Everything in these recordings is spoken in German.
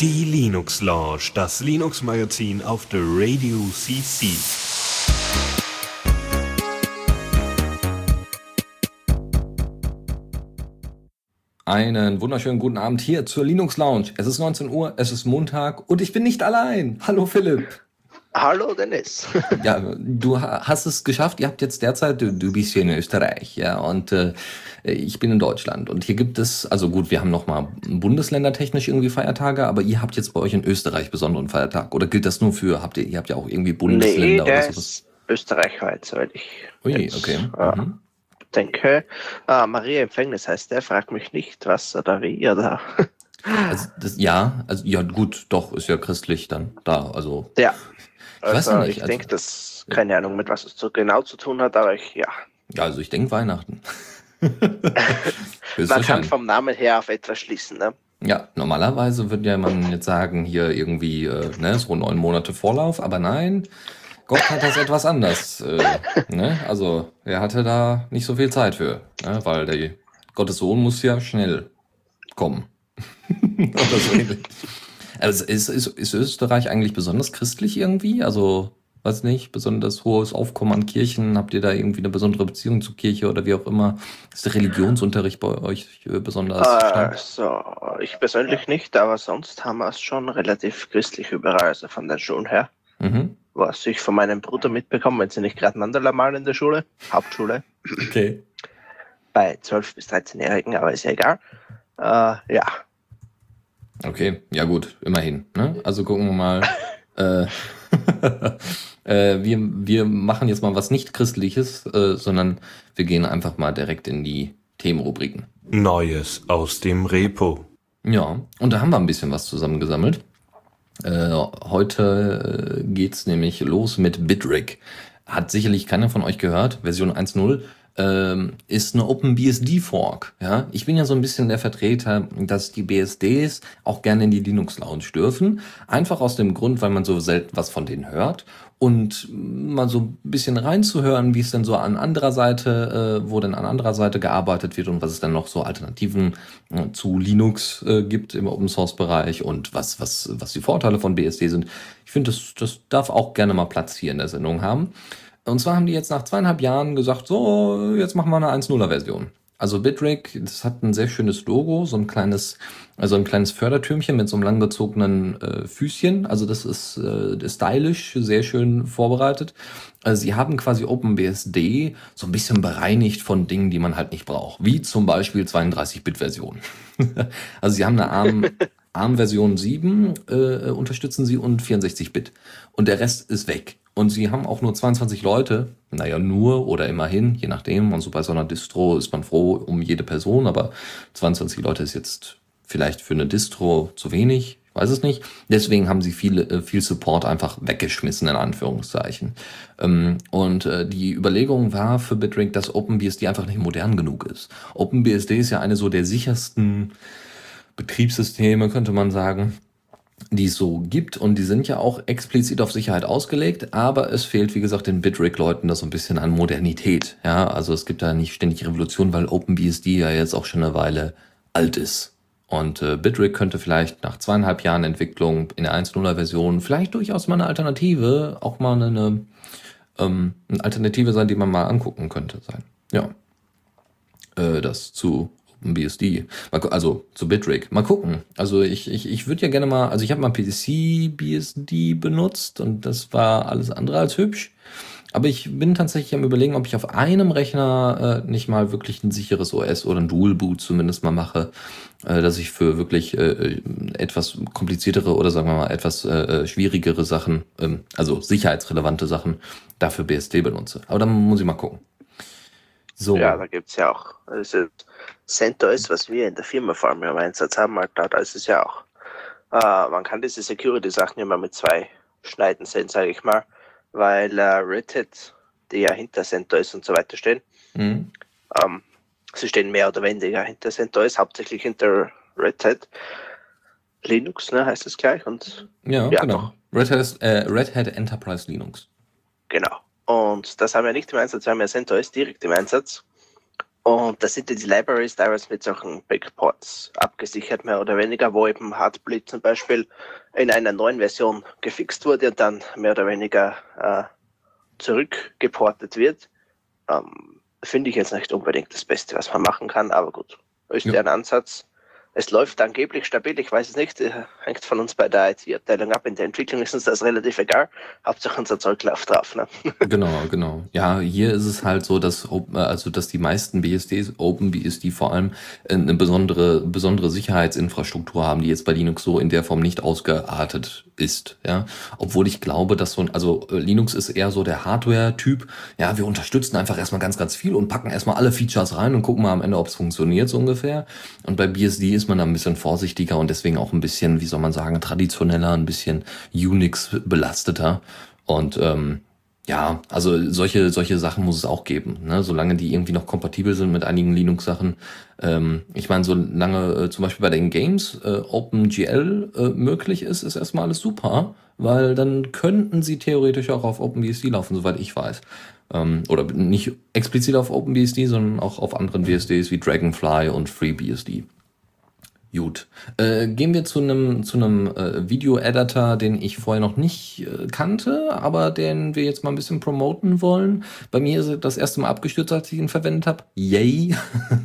Die Linux Lounge, das Linux Magazin auf der Radio CC. Einen wunderschönen guten Abend hier zur Linux Lounge. Es ist 19 Uhr, es ist Montag und ich bin nicht allein. Hallo Philipp. Hallo Dennis. ja, du hast es geschafft. Ihr habt jetzt derzeit, du, du bist hier in Österreich, ja, und äh, ich bin in Deutschland. Und hier gibt es, also gut, wir haben nochmal bundesländertechnisch irgendwie Feiertage, aber ihr habt jetzt bei euch in Österreich besonderen Feiertag. Oder gilt das nur für, habt ihr, ihr habt ja auch irgendwie Bundesländer nee, oder sowas? Ist Österreich heute, soweit ich Ui, jetzt, okay. Äh, mhm. denke. Äh, Maria Empfängnis heißt der, fragt mich nicht, was oder wie oder. Also das, ja, also ja gut, doch, ist ja christlich dann da. Also ja. Ich weiß also, ja nicht. Ich also, denke, das keine Ahnung, mit was es so genau zu tun hat, aber ich, ja. Ja, also ich denke Weihnachten. man kann vom Namen her auf etwas schließen, ne? Ja, normalerweise würde ja man jetzt sagen, hier irgendwie, äh, ne, so neun Monate Vorlauf, aber nein, Gott hat das etwas anders. Äh, ne? Also er hatte da nicht so viel Zeit für, ne? weil der Gottes Sohn muss ja schnell kommen. Oder so ähnlich. Also ist, ist, ist Österreich eigentlich besonders christlich irgendwie? Also, weiß nicht, besonders hohes Aufkommen an Kirchen? Habt ihr da irgendwie eine besondere Beziehung zur Kirche oder wie auch immer? Ist der Religionsunterricht bei euch äh, besonders stark? Also, ich persönlich nicht, aber sonst haben wir es schon relativ christlich überall, also von den Schulen her. Mhm. Was ich von meinem Bruder mitbekomme, wenn sie nicht gerade Mandala malen in der Schule, Hauptschule. Okay. Bei 12- bis 13-Jährigen, aber ist ja egal. Äh, ja, Okay, ja gut, immerhin. Ne? Also gucken wir mal. äh, äh, wir, wir machen jetzt mal was nicht Christliches, äh, sondern wir gehen einfach mal direkt in die Themenrubriken. Neues aus dem Repo. Ja, und da haben wir ein bisschen was zusammengesammelt. Äh, heute äh, geht's nämlich los mit Bitrig. Hat sicherlich keiner von euch gehört, Version 1.0 ähm, ist eine OpenBSD-Fork. Ja? Ich bin ja so ein bisschen der Vertreter, dass die BSDs auch gerne in die Linux-Lounge dürfen. Einfach aus dem Grund, weil man so selten was von denen hört. Und mal so ein bisschen reinzuhören, wie es denn so an anderer Seite, äh, wo denn an anderer Seite gearbeitet wird und was es dann noch so Alternativen äh, zu Linux äh, gibt im Open-Source-Bereich und was, was, was die Vorteile von BSD sind. Ich finde, das, das darf auch gerne mal Platz hier in der Sendung haben. Und zwar haben die jetzt nach zweieinhalb Jahren gesagt, so, jetzt machen wir eine 1.0er-Version. Also Bitrig, das hat ein sehr schönes Logo, so ein kleines, also ein kleines Fördertürmchen mit so einem langgezogenen äh, Füßchen. Also das ist äh, stylisch, sehr schön vorbereitet. Also sie haben quasi OpenBSD so ein bisschen bereinigt von Dingen, die man halt nicht braucht. Wie zum Beispiel 32-Bit-Version. also sie haben eine ARM, ARM-Version 7 äh, unterstützen sie und 64-Bit. Und der Rest ist weg. Und sie haben auch nur 22 Leute. Naja, nur oder immerhin, je nachdem. Und so bei so einer Distro ist man froh um jede Person, aber 22 Leute ist jetzt vielleicht für eine Distro zu wenig. Ich weiß es nicht. Deswegen haben sie viel, äh, viel Support einfach weggeschmissen, in Anführungszeichen. Ähm, und äh, die Überlegung war für Bitrig, dass OpenBSD einfach nicht modern genug ist. OpenBSD ist ja eine so der sichersten Betriebssysteme, könnte man sagen die es so gibt und die sind ja auch explizit auf Sicherheit ausgelegt, aber es fehlt, wie gesagt, den Bitrig-Leuten da so ein bisschen an Modernität. Ja, also es gibt da nicht ständig Revolution, weil OpenBSD ja jetzt auch schon eine Weile alt ist. Und äh, Bitrig könnte vielleicht nach zweieinhalb Jahren Entwicklung in der 1.0er Version vielleicht durchaus mal eine Alternative, auch mal eine, ähm, eine Alternative sein, die man mal angucken könnte sein. Ja. Äh, das zu BSD. Also zu Bitrig. Mal gucken. Also ich, ich, ich würde ja gerne mal, also ich habe mal PC BSD benutzt und das war alles andere als hübsch. Aber ich bin tatsächlich am überlegen, ob ich auf einem Rechner äh, nicht mal wirklich ein sicheres OS oder ein Dual Boot zumindest mal mache, äh, dass ich für wirklich äh, etwas kompliziertere oder sagen wir mal etwas äh, schwierigere Sachen, ähm, also sicherheitsrelevante Sachen, dafür BSD benutze. Aber dann muss ich mal gucken. So. Ja, da gibt's ja auch. CentOS, was wir in der Firma vor allem im Einsatz haben, halt, da ist es ja auch. Äh, man kann diese Security-Sachen immer mit zwei Schneiden sehen, sage ich mal, weil äh, Red Hat, die ja hinter CentOS und so weiter stehen, mhm. ähm, sie stehen mehr oder weniger hinter CentOS, hauptsächlich hinter Red Hat. Linux, ne, heißt es gleich. Und, ja, ja genau. Red Hat, äh, Red Hat Enterprise Linux. Genau. Und das haben wir nicht im Einsatz, wir haben ja CentOS direkt im Einsatz. Und da sind die Libraries teilweise mit solchen Backports abgesichert, mehr oder weniger, wo eben Heartbleed zum Beispiel in einer neuen Version gefixt wurde und dann mehr oder weniger äh, zurückgeportet wird. Ähm, Finde ich jetzt nicht unbedingt das Beste, was man machen kann, aber gut, ist ja ein Ansatz. Es läuft angeblich stabil, ich weiß es nicht, äh, hängt von uns bei der IT-Abteilung ab. In der Entwicklung ist uns das relativ egal. Hauptsache unser Zeug läuft drauf. Ne? Genau, genau. Ja, hier ist es halt so, dass, also, dass die meisten BSDs, OpenBSD vor allem, eine besondere, besondere Sicherheitsinfrastruktur haben, die jetzt bei Linux so in der Form nicht ausgeartet ist. Ja, obwohl ich glaube, dass so ein, also äh, Linux ist eher so der Hardware-Typ. Ja, wir unterstützen einfach erstmal ganz, ganz viel und packen erstmal alle Features rein und gucken mal am Ende, ob es funktioniert so ungefähr. Und bei BSD ist man da ein bisschen vorsichtiger und deswegen auch ein bisschen, wie soll man sagen, traditioneller, ein bisschen Unix belasteter. Und ähm, ja, also solche, solche Sachen muss es auch geben, ne? solange die irgendwie noch kompatibel sind mit einigen Linux-Sachen. Ähm, ich meine, solange äh, zum Beispiel bei den Games äh, OpenGL äh, möglich ist, ist erstmal alles super, weil dann könnten sie theoretisch auch auf OpenBSD laufen, soweit ich weiß. Ähm, oder nicht explizit auf OpenBSD, sondern auch auf anderen BSDs wie Dragonfly und FreeBSD. Gut. Äh, gehen wir zu einem zu einem äh, Video-Editor, den ich vorher noch nicht äh, kannte, aber den wir jetzt mal ein bisschen promoten wollen. Bei mir ist das erste Mal abgestürzt, als ich ihn verwendet habe. Yay!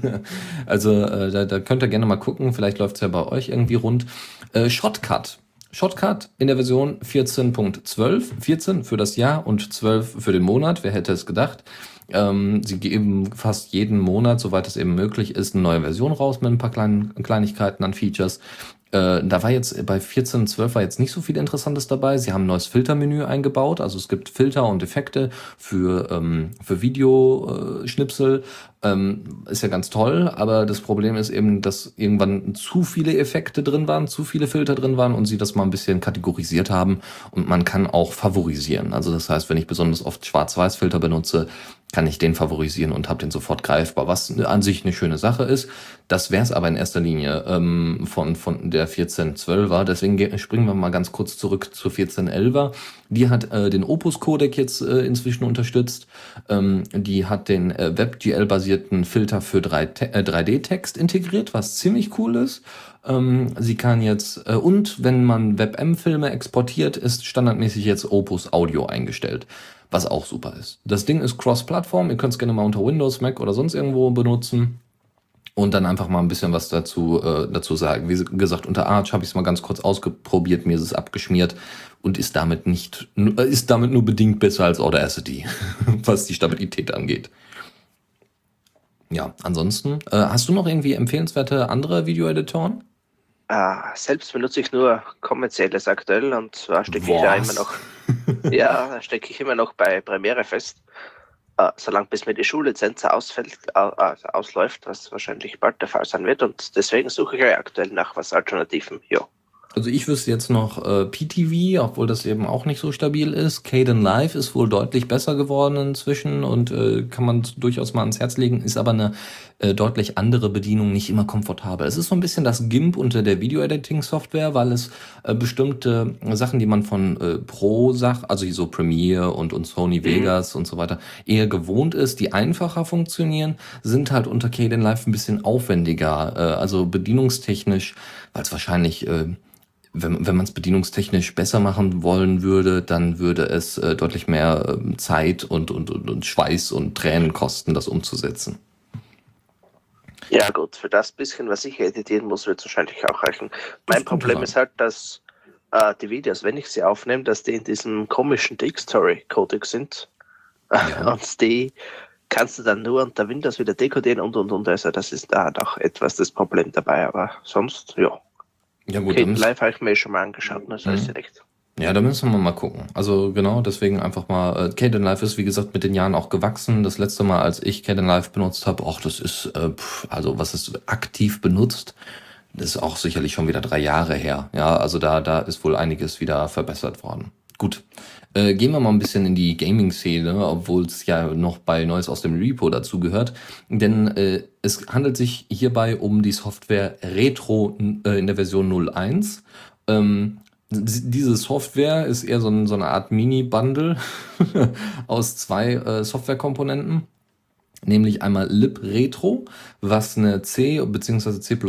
also äh, da, da könnt ihr gerne mal gucken. Vielleicht läuft's ja bei euch irgendwie rund. Äh, Shotcut. Shotcut in der Version 14.12. 14 für das Jahr und 12 für den Monat. Wer hätte es gedacht? Ähm, sie geben fast jeden Monat, soweit es eben möglich ist, eine neue Version raus mit ein paar kleinen Kleinigkeiten an Features. Äh, da war jetzt bei 14.12 war jetzt nicht so viel Interessantes dabei. Sie haben ein neues Filtermenü eingebaut. Also es gibt Filter und Effekte für, ähm, für Videoschnipsel. Ähm, ist ja ganz toll, aber das Problem ist eben, dass irgendwann zu viele Effekte drin waren, zu viele Filter drin waren und sie das mal ein bisschen kategorisiert haben und man kann auch favorisieren. Also das heißt, wenn ich besonders oft Schwarz-Weiß-Filter benutze, kann ich den favorisieren und habe den sofort greifbar, was an sich eine schöne Sache ist. Das wäre es aber in erster Linie ähm, von, von der 1412er. Deswegen springen wir mal ganz kurz zurück zur 1411er. Die hat äh, den Opus-Codec jetzt äh, inzwischen unterstützt. Ähm, die hat den äh, WebGL-basierten Filter für 3, äh, 3D-Text integriert, was ziemlich cool ist. Ähm, sie kann jetzt, äh, und wenn man WebM-Filme exportiert, ist standardmäßig jetzt Opus Audio eingestellt was auch super ist. Das Ding ist cross-Plattform, ihr könnt es gerne mal unter Windows, Mac oder sonst irgendwo benutzen und dann einfach mal ein bisschen was dazu, äh, dazu sagen. Wie gesagt, unter Arch habe ich es mal ganz kurz ausprobiert, mir ist es abgeschmiert und ist damit nicht, äh, ist damit nur bedingt besser als Audacity, was die Stabilität angeht. Ja, ansonsten, äh, hast du noch irgendwie empfehlenswerte andere Video-Editoren? Äh, selbst benutze ich nur kommerzielles aktuell und zwar stecke ich ja immer noch, ja, stecke ich immer noch bei Premiere fest. Äh, solange bis mir die Schullizenz ausfällt, äh, ausläuft, was wahrscheinlich bald der Fall sein wird. Und deswegen suche ich ja aktuell nach was Alternativen. Ja. Also ich wüsste jetzt noch äh, PTV, obwohl das eben auch nicht so stabil ist. Caden Live ist wohl deutlich besser geworden inzwischen und äh, kann man durchaus mal ans Herz legen, ist aber eine äh, deutlich andere Bedienung, nicht immer komfortabel. Es ist so ein bisschen das GIMP unter der Video-Editing-Software, weil es äh, bestimmte Sachen, die man von äh, Pro-Sach, also so Premiere und, und Sony mhm. Vegas und so weiter, eher gewohnt ist, die einfacher funktionieren, sind halt unter Caden Live ein bisschen aufwendiger, äh, also bedienungstechnisch, weil es wahrscheinlich äh, wenn, wenn man es bedienungstechnisch besser machen wollen würde, dann würde es äh, deutlich mehr äh, Zeit und, und, und, und Schweiß und Tränen kosten, das umzusetzen. Ja gut, für das bisschen, was ich editieren muss, wird es wahrscheinlich auch reichen. Mein Problem ist halt, dass äh, die Videos, wenn ich sie aufnehme, dass die in diesem komischen Dick-Story-Codec sind. Ja. Und die kannst du dann nur unter Windows wieder dekodieren und und und. Also das ist da doch etwas das Problem dabei, aber sonst, ja. Ja gut, okay, live habe ich mir schon mal angeschaut, ne? das heißt ja recht. Ja, da müssen wir mal gucken. Also genau, deswegen einfach mal. Äh, Caden Live ist wie gesagt mit den Jahren auch gewachsen. Das letzte Mal, als ich Caden Live benutzt habe, ach, das ist äh, pff, also was ist aktiv benutzt, das ist auch sicherlich schon wieder drei Jahre her. Ja, also da da ist wohl einiges wieder verbessert worden. Gut, äh, gehen wir mal ein bisschen in die Gaming-Szene, obwohl es ja noch bei Neues aus dem Repo dazu gehört. Denn äh, es handelt sich hierbei um die Software Retro äh, in der Version 01. Ähm, diese Software ist eher so, ein, so eine Art Mini-Bundle aus zwei äh, Softwarekomponenten. nämlich einmal libretro, was eine C bzw. C++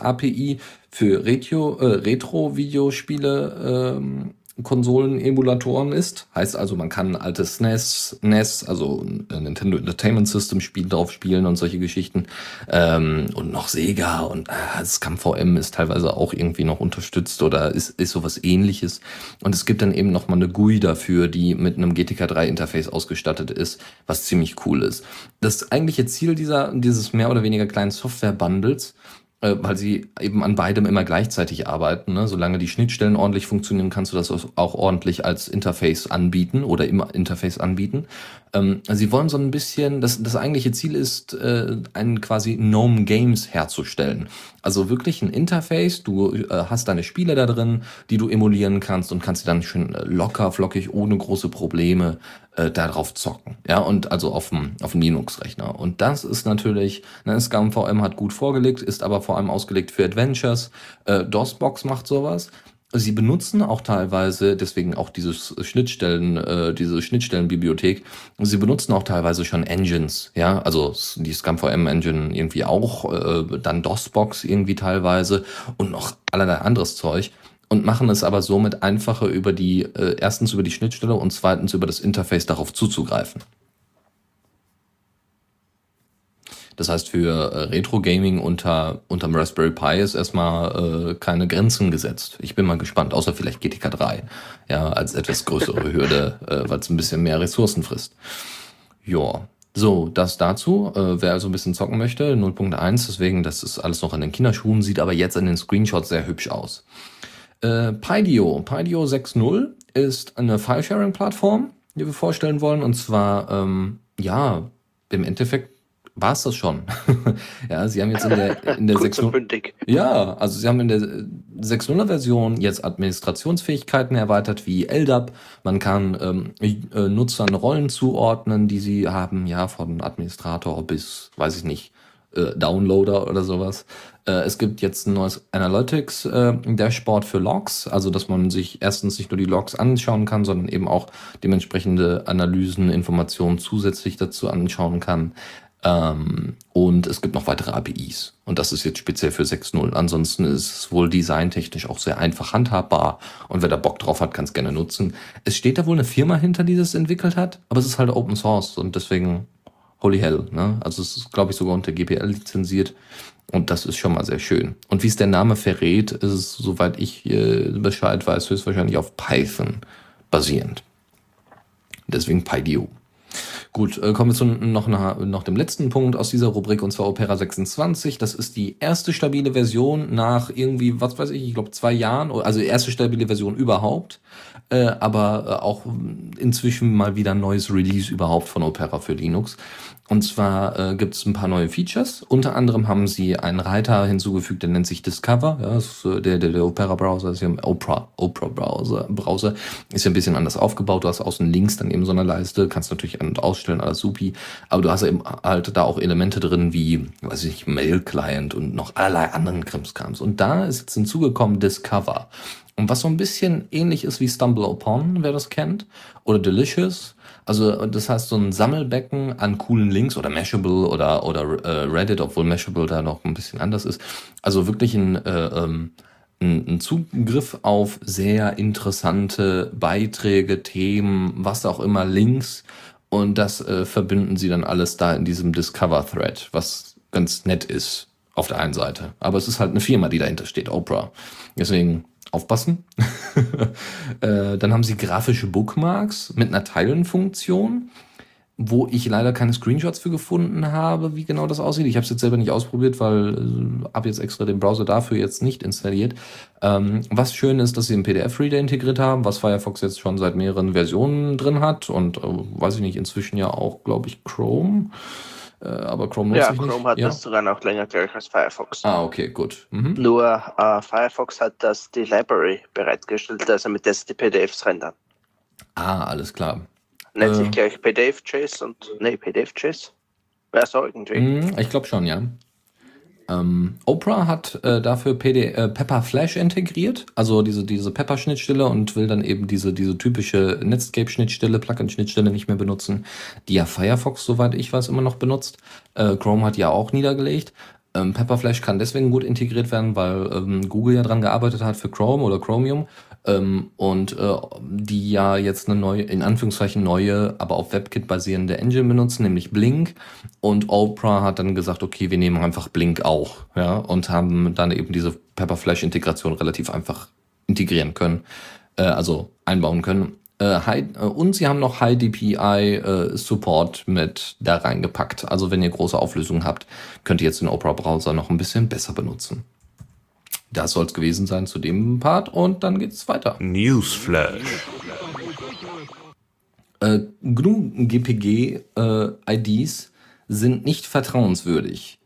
API für äh, Retro-Videospiele ähm, Konsolen-Emulatoren ist. Heißt also, man kann alte SNES, NES, also Nintendo Entertainment System Spiel drauf spielen und solche Geschichten. Ähm, und noch Sega und äh, das VM ist teilweise auch irgendwie noch unterstützt oder ist, ist sowas ähnliches. Und es gibt dann eben noch mal eine GUI dafür, die mit einem GTK 3 Interface ausgestattet ist, was ziemlich cool ist. Das eigentliche Ziel dieser, dieses mehr oder weniger kleinen Software-Bundles äh, weil sie eben an beidem immer gleichzeitig arbeiten. Ne? Solange die Schnittstellen ordentlich funktionieren, kannst du das auch ordentlich als Interface anbieten oder im Interface anbieten. Ähm, sie wollen so ein bisschen, das, das eigentliche Ziel ist, äh, einen quasi Gnome Games herzustellen. Also wirklich ein Interface, du äh, hast deine Spiele da drin, die du emulieren kannst und kannst sie dann schön locker, flockig, ohne große Probleme äh, darauf zocken. Ja, und also auf dem, auf dem Linux-Rechner. Und das ist natürlich, ne, SCAM-VM hat gut vorgelegt, ist aber vor allem ausgelegt für Adventures. Äh, DOSBox macht sowas. Sie benutzen auch teilweise, deswegen auch dieses Schnittstellen, äh, diese Schnittstellenbibliothek, sie benutzen auch teilweise schon Engines, ja, also die ScumVM Engine irgendwie auch, äh, dann DOSBox irgendwie teilweise und noch allerlei anderes Zeug und machen es aber somit einfacher über die, äh, erstens über die Schnittstelle und zweitens über das Interface darauf zuzugreifen. Das heißt, für äh, Retro-Gaming unter unterm Raspberry Pi ist erstmal äh, keine Grenzen gesetzt. Ich bin mal gespannt, außer vielleicht GTK 3, ja, als etwas größere Hürde, äh, weil es ein bisschen mehr Ressourcen frisst. Ja, so, das dazu. Äh, wer also ein bisschen zocken möchte, 0.1, deswegen, das ist alles noch in den Kinderschuhen, sieht aber jetzt in den Screenshots sehr hübsch aus. Äh, Pydio, Pydio 6.0 ist eine File-Sharing-Plattform, die wir vorstellen wollen. Und zwar, ähm, ja, im Endeffekt war es das schon. ja, sie haben jetzt in der, in der 6.0. Ja, also sie haben in der 6.0er Version jetzt Administrationsfähigkeiten erweitert wie LDAP. Man kann ähm, äh, Nutzern Rollen zuordnen, die sie haben, ja, von Administrator bis, weiß ich nicht, äh, Downloader oder sowas. Äh, es gibt jetzt ein neues Analytics äh, Dashboard für Logs, also dass man sich erstens nicht nur die Logs anschauen kann, sondern eben auch dementsprechende Analysen, Informationen zusätzlich dazu anschauen kann. Ähm, und es gibt noch weitere APIs. Und das ist jetzt speziell für 6.0. Ansonsten ist es wohl designtechnisch auch sehr einfach handhabbar. Und wer da Bock drauf hat, kann es gerne nutzen. Es steht da wohl eine Firma hinter, die das entwickelt hat, aber es ist halt Open Source und deswegen holy hell. Ne? Also es ist, glaube ich, sogar unter GPL lizenziert. Und das ist schon mal sehr schön. Und wie es der Name verrät, ist es, soweit ich äh, Bescheid weiß, höchstwahrscheinlich auf Python basierend. Deswegen PyDio. Gut, äh, kommen wir zu noch, noch dem letzten Punkt aus dieser Rubrik und zwar Opera 26. Das ist die erste stabile Version nach irgendwie, was weiß ich, ich glaube zwei Jahren, also erste stabile Version überhaupt, äh, aber äh, auch inzwischen mal wieder ein neues Release überhaupt von Opera für Linux. Und zwar äh, gibt es ein paar neue Features. Unter anderem haben sie einen Reiter hinzugefügt, der nennt sich Discover. Ja, ist, äh, der, der, der Opera-Browser ist ja Opera, Opera-Browser Browser, ist ja ein bisschen anders aufgebaut. Du hast außen links dann eben so eine Leiste, kannst natürlich an- und ausstellen, alles supi. Aber du hast eben halt da auch Elemente drin wie, weiß ich nicht, Mail-Client und noch allerlei anderen Krimskrams. Und da ist jetzt hinzugekommen Discover. Und was so ein bisschen ähnlich ist wie Stumble Upon, wer das kennt, oder Delicious, also das heißt so ein Sammelbecken an coolen Links oder Mashable oder, oder äh, Reddit, obwohl Mashable da noch ein bisschen anders ist. Also wirklich ein, äh, ähm, ein, ein Zugriff auf sehr interessante Beiträge, Themen, was auch immer, Links. Und das äh, verbinden sie dann alles da in diesem Discover-Thread, was ganz nett ist auf der einen Seite. Aber es ist halt eine Firma, die dahinter steht, Oprah. Deswegen aufpassen. äh, dann haben sie grafische Bookmarks mit einer Teilenfunktion, wo ich leider keine Screenshots für gefunden habe, wie genau das aussieht. Ich habe es jetzt selber nicht ausprobiert, weil äh, habe jetzt extra den Browser dafür jetzt nicht installiert. Ähm, was schön ist, dass sie einen PDF-Reader integriert haben, was Firefox jetzt schon seit mehreren Versionen drin hat und äh, weiß ich nicht, inzwischen ja auch, glaube ich, Chrome. Äh, aber Chrome nutze ja, ich Chrome nicht. hat ja. das sogar noch länger gleich als Firefox. Ah, okay, gut. Mhm. Nur äh, Firefox hat das die Library bereitgestellt, also mit der die PDFs rendern. Ah, alles klar. Nennt äh, sich gleich PDF-Chase und. Nee, PDF-Chase? Ja, so irgendwie. Mh, ich glaube schon, ja. Ähm, Oprah hat äh, dafür PD, äh, Pepper Flash integriert, also diese, diese Pepper-Schnittstelle und will dann eben diese, diese typische Netscape-Schnittstelle, Plugin-Schnittstelle nicht mehr benutzen, die ja Firefox, soweit ich weiß, immer noch benutzt. Äh, Chrome hat ja auch niedergelegt. Ähm, Pepperflash kann deswegen gut integriert werden, weil ähm, Google ja dran gearbeitet hat für Chrome oder Chromium ähm, und äh, die ja jetzt eine neue, in Anführungszeichen neue, aber auf WebKit basierende Engine benutzen, nämlich Blink. Und Oprah hat dann gesagt, okay, wir nehmen einfach Blink auch, ja, und haben dann eben diese Pepperflash-Integration relativ einfach integrieren können, äh, also einbauen können. Äh, High, äh, und sie haben noch High DPI äh, Support mit da reingepackt. Also wenn ihr große Auflösungen habt, könnt ihr jetzt den Opera Browser noch ein bisschen besser benutzen. Das soll es gewesen sein zu dem Part und dann geht's weiter. Newsflash. Äh, GNU GPG äh, sind nicht vertrauenswürdig.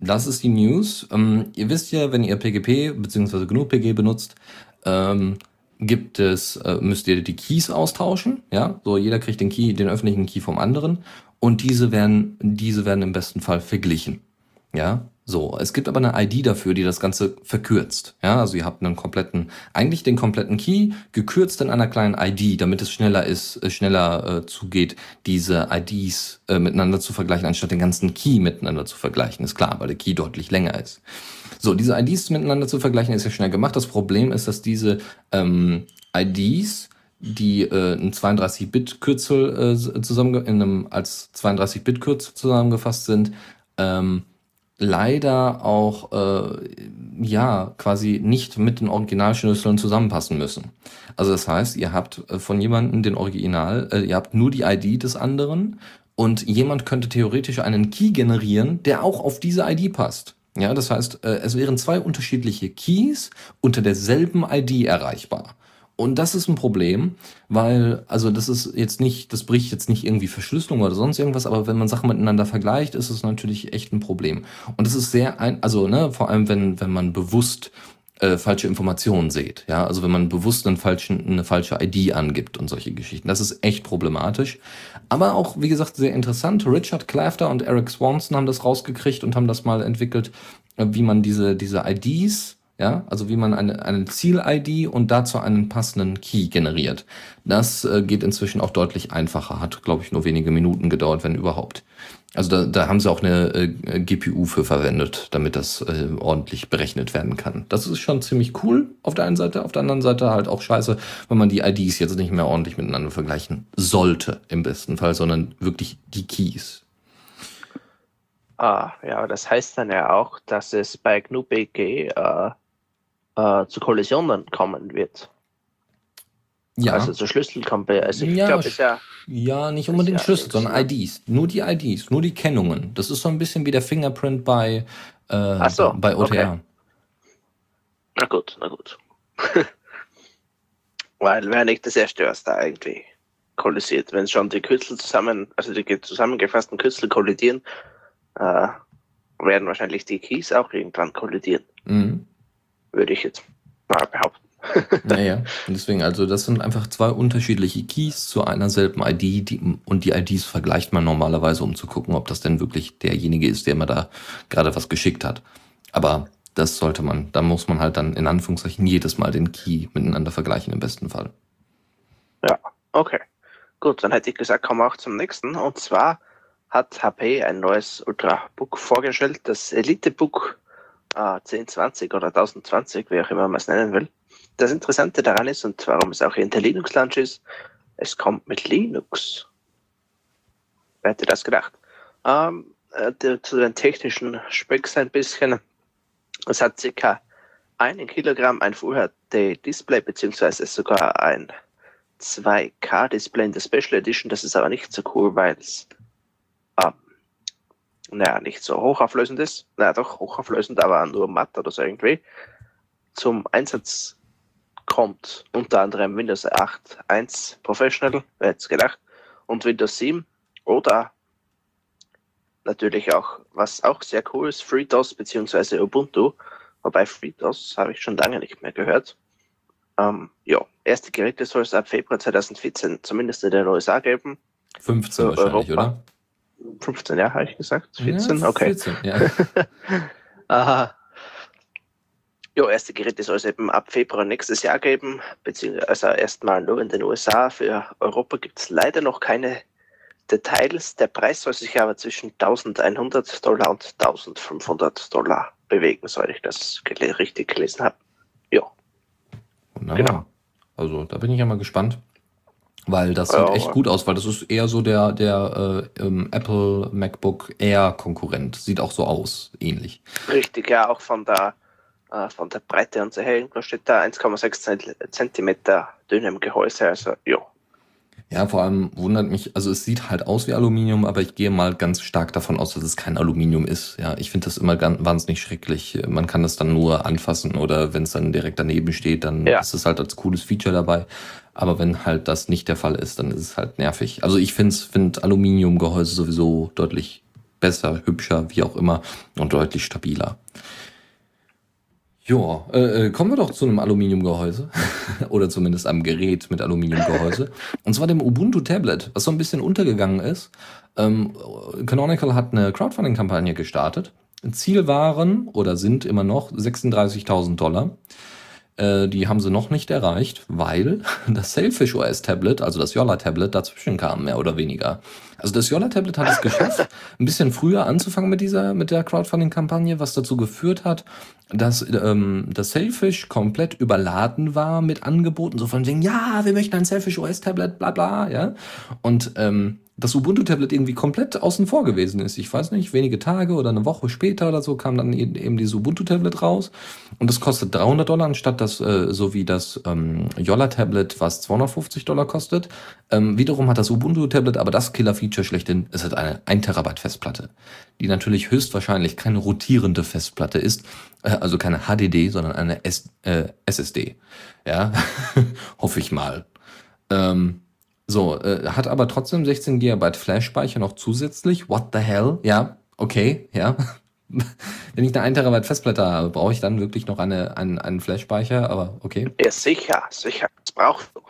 Das ist die News. Ähm, ihr wisst ja, wenn ihr PGP bzw. GNU PG benutzt, ähm, gibt es, äh, müsst ihr die Keys austauschen, ja, so jeder kriegt den Key, den öffentlichen Key vom anderen und diese werden, diese werden im besten Fall verglichen, ja. So, es gibt aber eine ID dafür, die das Ganze verkürzt. Ja, also ihr habt einen kompletten, eigentlich den kompletten Key, gekürzt in einer kleinen ID, damit es schneller ist, äh, schneller äh, zugeht, diese IDs äh, miteinander zu vergleichen, anstatt den ganzen Key miteinander zu vergleichen. Ist klar, weil der Key deutlich länger ist. So, diese IDs miteinander zu vergleichen, ist ja schnell gemacht. Das Problem ist, dass diese ähm, IDs die äh, ein 32-Bit-Kürzel äh, zusammen in einem als 32-Bit-Kürzel zusammengefasst sind, ähm, leider auch äh, ja quasi nicht mit den Originalschlüsseln zusammenpassen müssen. Also das heißt, ihr habt äh, von jemandem den Original, äh, ihr habt nur die ID des anderen und jemand könnte theoretisch einen Key generieren, der auch auf diese ID passt. Ja, das heißt, äh, es wären zwei unterschiedliche Keys unter derselben ID erreichbar. Und das ist ein Problem, weil, also das ist jetzt nicht, das bricht jetzt nicht irgendwie Verschlüsselung oder sonst irgendwas, aber wenn man Sachen miteinander vergleicht, ist es natürlich echt ein Problem. Und das ist sehr ein, also, ne, vor allem wenn, wenn man bewusst äh, falsche Informationen seht. Ja, also wenn man bewusst einen falschen, eine falsche ID angibt und solche Geschichten. Das ist echt problematisch. Aber auch, wie gesagt, sehr interessant. Richard Clafter und Eric Swanson haben das rausgekriegt und haben das mal entwickelt, äh, wie man diese, diese IDs ja, also wie man eine, eine Ziel-ID und dazu einen passenden Key generiert. Das äh, geht inzwischen auch deutlich einfacher, hat, glaube ich, nur wenige Minuten gedauert, wenn überhaupt. Also da, da haben sie auch eine äh, GPU für verwendet, damit das äh, ordentlich berechnet werden kann. Das ist schon ziemlich cool auf der einen Seite, auf der anderen Seite halt auch scheiße, wenn man die IDs jetzt nicht mehr ordentlich miteinander vergleichen sollte, im besten Fall, sondern wirklich die Keys. Ah, ja, das heißt dann ja auch, dass es bei GNU-BG äh, äh, zu Kollisionen kommen wird. Ja. Also zu Schlüsselkampe. Also ich ja, glaube, ist ja. Ja, nicht unbedingt ja Schlüssel, sondern IDs. Nur die IDs, nur die Kennungen. Das ist so ein bisschen wie der Fingerprint bei, äh, so, bei OTR. Okay. Na gut, na gut. Weil wäre nicht das erste, was da irgendwie kollisiert. Wenn schon die Kürzel zusammen, also die zusammengefassten Kürzel kollidieren, äh, werden wahrscheinlich die Keys auch irgendwann kollidieren. Mhm würde ich jetzt mal behaupten. naja, und deswegen, also das sind einfach zwei unterschiedliche Keys zu einer selben ID die, und die IDs vergleicht man normalerweise, um zu gucken, ob das denn wirklich derjenige ist, der mir da gerade was geschickt hat. Aber das sollte man, da muss man halt dann in Anführungszeichen jedes Mal den Key miteinander vergleichen im besten Fall. Ja, okay. Gut, dann hätte ich gesagt, kommen wir auch zum nächsten. Und zwar hat HP ein neues Ultrabook vorgestellt, das Elitebook ah, 1020 oder 1020, wie auch immer man es nennen will. Das Interessante daran ist und warum es auch in der Linux-Launch ist, es kommt mit Linux. Wer hätte das gedacht? Ähm, äh, zu den technischen Specks ein bisschen. Es hat ca. 1 Kilogramm ein Full HD Display, beziehungsweise sogar ein 2K-Display in der Special Edition. Das ist aber nicht so cool, weil es ähm, naja, nicht so hochauflösend ist, naja, doch hochauflösend, aber nur matt oder so irgendwie, zum Einsatz kommt unter anderem Windows 8.1 Professional, wer hätte es gedacht, und Windows 7 oder natürlich auch, was auch sehr cool ist, FreeDOS bzw. Ubuntu, wobei FreeDOS habe ich schon lange nicht mehr gehört. Ähm, ja, erste Geräte soll es ab Februar 2014 zumindest in der USA geben. 15 wahrscheinlich, Europa. oder? 15, ja, habe ich gesagt. 14, ja, okay. 14, ja. Aha. Ja, erste Geräte soll es eben ab Februar nächstes Jahr geben, beziehungsweise also erstmal nur in den USA. Für Europa gibt es leider noch keine Details. Der Preis soll sich aber zwischen 1100 Dollar und 1500 Dollar bewegen, soll ich das richtig gelesen haben. Ja. Wunderbar. Genau. Also da bin ich ja mal gespannt. Weil das sieht ja, echt gut aus, weil das ist eher so der, der äh, ähm, Apple MacBook Air Konkurrent. Sieht auch so aus, ähnlich. Richtig, ja, auch von der, äh, von der Breite und so her. Irgendwo steht da 1,6 Zentimeter dünnem Gehäuse, also ja. Ja, vor allem wundert mich, also es sieht halt aus wie Aluminium, aber ich gehe mal ganz stark davon aus, dass es kein Aluminium ist. Ja, ich finde das immer ganz wahnsinnig schrecklich. Man kann das dann nur anfassen oder wenn es dann direkt daneben steht, dann ja. ist es halt als cooles Feature dabei. Aber wenn halt das nicht der Fall ist, dann ist es halt nervig. Also ich finde find Aluminiumgehäuse sowieso deutlich besser, hübscher, wie auch immer und deutlich stabiler. Ja, äh, äh, kommen wir doch zu einem Aluminiumgehäuse oder zumindest einem Gerät mit Aluminiumgehäuse und zwar dem Ubuntu Tablet, was so ein bisschen untergegangen ist. Ähm, Canonical hat eine Crowdfunding-Kampagne gestartet. Ziel waren oder sind immer noch 36.000 Dollar. Äh, die haben sie noch nicht erreicht, weil das Sailfish OS Tablet, also das Yola Tablet, dazwischen kam, mehr oder weniger. Also das Yola Tablet hat es geschafft, ein bisschen früher anzufangen mit dieser, mit der Crowdfunding-Kampagne, was dazu geführt hat, dass ähm, das Sailfish komplett überladen war mit Angeboten, so von wegen, ja, wir möchten ein Sailfish OS Tablet, bla bla, ja. Und ähm, das Ubuntu-Tablet irgendwie komplett außen vor gewesen ist. Ich weiß nicht, wenige Tage oder eine Woche später oder so kam dann eben dieses Ubuntu-Tablet raus. Und das kostet 300 Dollar, anstatt das, äh, so wie das ähm, Yola-Tablet, was 250 Dollar kostet. Ähm, wiederum hat das Ubuntu-Tablet aber das Killer-Feature schlechthin. Es hat eine 1 Terabyte Festplatte, die natürlich höchstwahrscheinlich keine rotierende Festplatte ist, äh, also keine HDD, sondern eine S äh, SSD. Ja, hoffe ich mal. Ähm, so, äh, hat aber trotzdem 16 GB Flash-Speicher noch zusätzlich. What the hell? Ja, okay, ja. Wenn ich eine 1 Terabyte Festplatte habe, brauche ich dann wirklich noch eine, einen, einen Flash-Speicher, aber okay. Ja, sicher, sicher. Das brauchst du.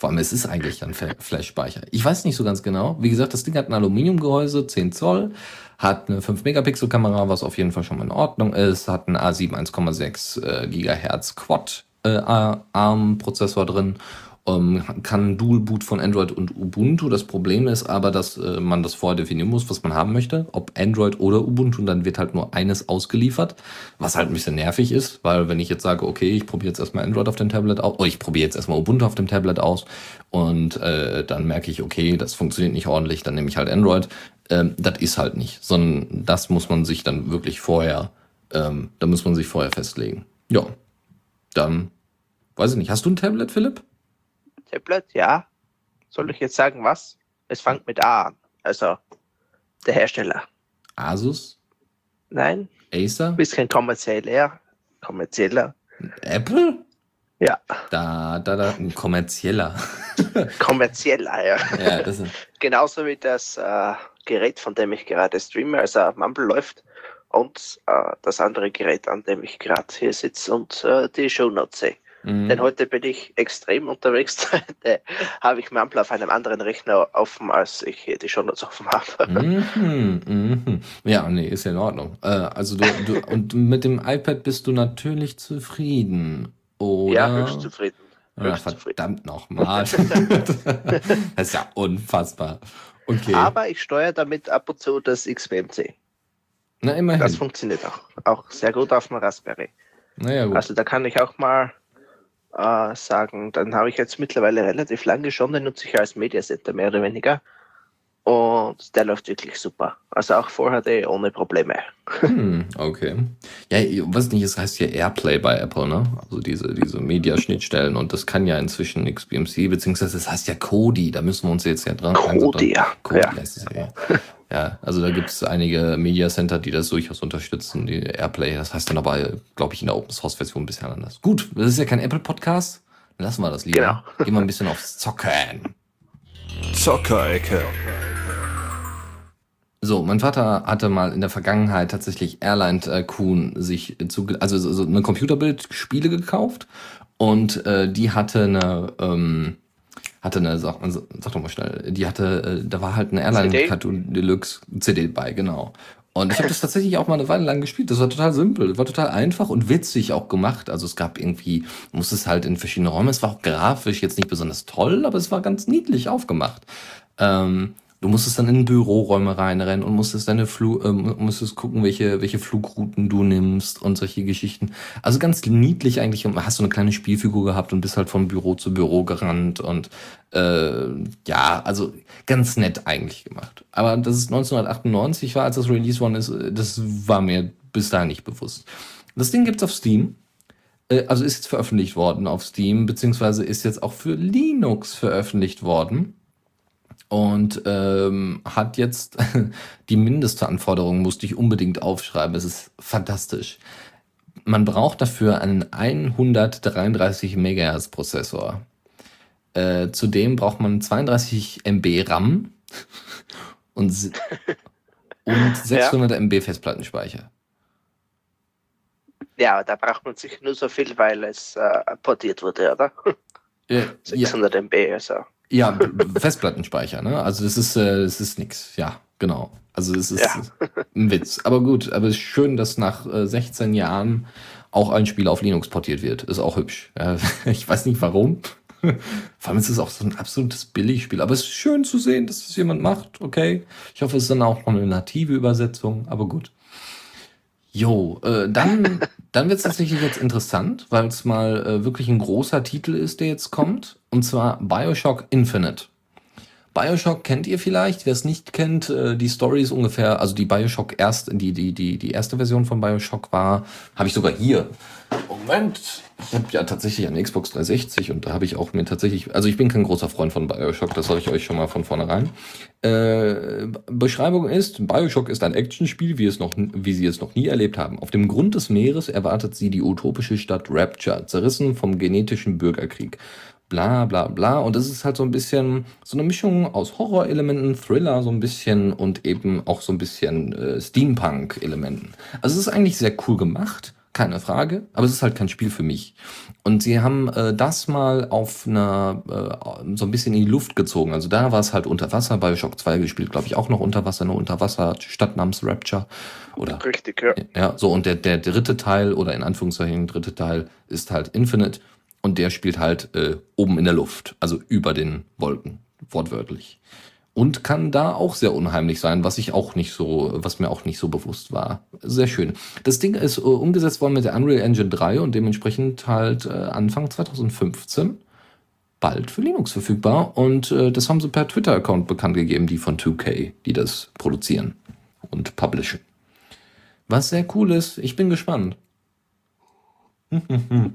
Vor allem, es ist eigentlich ein Flash-Speicher. Ich weiß nicht so ganz genau. Wie gesagt, das Ding hat ein Aluminiumgehäuse, 10 Zoll, hat eine 5-Megapixel-Kamera, was auf jeden Fall schon mal in Ordnung ist, hat einen A7 1,6 äh, Gigahertz Quad äh, drin ähm, kann Dual Boot von Android und Ubuntu. Das Problem ist aber, dass äh, man das vorher definieren muss, was man haben möchte, ob Android oder Ubuntu. Und dann wird halt nur eines ausgeliefert, was halt ein bisschen nervig ist, weil wenn ich jetzt sage, okay, ich probiere jetzt erstmal Android auf dem Tablet aus, oder ich probiere jetzt erstmal Ubuntu auf dem Tablet aus und äh, dann merke ich, okay, das funktioniert nicht ordentlich, dann nehme ich halt Android. Ähm, das ist halt nicht, sondern das muss man sich dann wirklich vorher, ähm, da muss man sich vorher festlegen. Ja, dann weiß ich nicht. Hast du ein Tablet, Philipp? Tablet, ja. Soll ich jetzt sagen, was? Es fängt mit A an. Also der Hersteller. Asus? Nein. Acer? Bisschen kommerzieller. Kommerzieller. Apple? Ja. Da, da, da, ein kommerzieller. kommerzieller, ja. ja das ist... Genauso wie das äh, Gerät, von dem ich gerade streame, also Mumble läuft, und äh, das andere Gerät, an dem ich gerade hier sitze und äh, die Shownotes sehe. Mhm. Denn heute bin ich extrem unterwegs. da habe ich Mampel auf einem anderen Rechner offen, als ich die Shownotes offen habe. Mhm, mhm. Ja, nee, ist ja in Ordnung. Äh, also du, du, und mit dem iPad bist du natürlich zufrieden, oder? Ja, höchst zufrieden. Höchst ja, verdammt nochmal. das ist ja unfassbar. Okay. Aber ich steuere damit ab und zu das XBMC. Na, immerhin. Das funktioniert auch, auch sehr gut auf dem Raspberry. Naja, gut. Also da kann ich auch mal äh, sagen, dann habe ich jetzt mittlerweile relativ lange schon, den nutze ich als Media Center mehr oder weniger. Und der läuft wirklich super. Also auch Full HD ohne Probleme. Hm, okay. Ja, was nicht, es heißt ja Airplay bei Apple, ne? Also diese, diese Media-Schnittstellen und das kann ja inzwischen XBMC, beziehungsweise es heißt ja Kodi, da müssen wir uns jetzt ja dran. Kodi, ja. Kodi ja. heißt es ja. Ja, also da gibt es einige Media Center, die das durchaus unterstützen, die Airplay. Das heißt dann aber, glaube ich, in der Open Source Version ein bisschen anders. Gut, das ist ja kein Apple Podcast. Lassen wir das lieber. Genau. Gehen wir ein bisschen aufs Zocken. Zockerecke. So, mein Vater hatte mal in der Vergangenheit tatsächlich Airline Tycoon sich zu, also so eine Computerbildspiele gekauft und äh, die hatte eine ähm, hatte eine, sag, sag doch mal schnell, die hatte, äh, da war halt eine Airline? Cartoon Deluxe CD bei, genau. Und ich habe das tatsächlich auch mal eine Weile lang gespielt. Das war total simpel, das war total einfach und witzig auch gemacht. Also es gab irgendwie, musste es halt in verschiedene Räume. Es war auch grafisch jetzt nicht besonders toll, aber es war ganz niedlich aufgemacht. Ähm, Du musstest dann in Büroräume reinrennen und musstest deine Flu äh, musstest gucken, welche, welche Flugrouten du nimmst und solche Geschichten. Also ganz niedlich eigentlich. Hast du eine kleine Spielfigur gehabt und bist halt von Büro zu Büro gerannt und äh, ja, also ganz nett eigentlich gemacht. Aber dass es 1998 war, als das Release worden ist, das war mir bis dahin nicht bewusst. Das Ding gibt's auf Steam. Äh, also ist jetzt veröffentlicht worden auf Steam, beziehungsweise ist jetzt auch für Linux veröffentlicht worden und ähm, hat jetzt die Mindestanforderungen, musste ich unbedingt aufschreiben. Es ist fantastisch. Man braucht dafür einen 133 MHz Prozessor. Äh, zudem braucht man 32 MB RAM und, und 600 ja. MB Festplattenspeicher. Ja, da braucht man sich nur so viel, weil es äh, portiert wurde, oder? Ja, 600 ja. MB, also. Ja, Festplattenspeicher, ne? Also das ist, äh, das ist nix. Ja, genau. Also es ist ja. ein Witz. Aber gut, aber es ist schön, dass nach äh, 16 Jahren auch ein Spiel auf Linux portiert wird. Ist auch hübsch. Ja, ich weiß nicht warum. Vor allem ist es auch so ein absolutes Billigspiel. Aber es ist schön zu sehen, dass es jemand macht. Okay. Ich hoffe, es ist dann auch noch eine native Übersetzung. Aber gut. Jo, äh, dann, dann wird es tatsächlich jetzt interessant, weil es mal äh, wirklich ein großer Titel ist, der jetzt kommt. Und zwar Bioshock Infinite. Bioshock kennt ihr vielleicht. Wer es nicht kennt, äh, die Story ist ungefähr, also die Bioshock erst, die, die, die, die erste Version von Bioshock war, habe ich sogar hier. Moment, ich habe ja tatsächlich eine Xbox 360 und da habe ich auch mir tatsächlich, also ich bin kein großer Freund von Bioshock, das sage ich euch schon mal von vornherein. Äh, Beschreibung ist, Bioshock ist ein Actionspiel, wie, es noch, wie sie es noch nie erlebt haben. Auf dem Grund des Meeres erwartet sie die utopische Stadt Rapture, zerrissen vom genetischen Bürgerkrieg bla bla bla. Und es ist halt so ein bisschen so eine Mischung aus Horrorelementen, Thriller so ein bisschen und eben auch so ein bisschen äh, Steampunk-Elementen. Also es ist eigentlich sehr cool gemacht, keine Frage, aber es ist halt kein Spiel für mich. Und sie haben äh, das mal auf einer äh, so ein bisschen in die Luft gezogen. Also da war es halt unter Wasser. Bioshock 2 gespielt, glaube ich, auch noch unter Wasser, eine Unterwasserstadt namens Rapture. Oder, Richtig, ja. Ja, so und der, der dritte Teil oder in Anführungszeichen dritte Teil ist halt Infinite und der spielt halt äh, oben in der Luft, also über den Wolken, wortwörtlich. Und kann da auch sehr unheimlich sein, was ich auch nicht so, was mir auch nicht so bewusst war. Sehr schön. Das Ding ist äh, umgesetzt worden mit der Unreal Engine 3 und dementsprechend halt äh, Anfang 2015 bald für Linux verfügbar. Und äh, das haben sie per Twitter-Account bekannt gegeben, die von 2K, die das produzieren und publishen. Was sehr cool ist. Ich bin gespannt.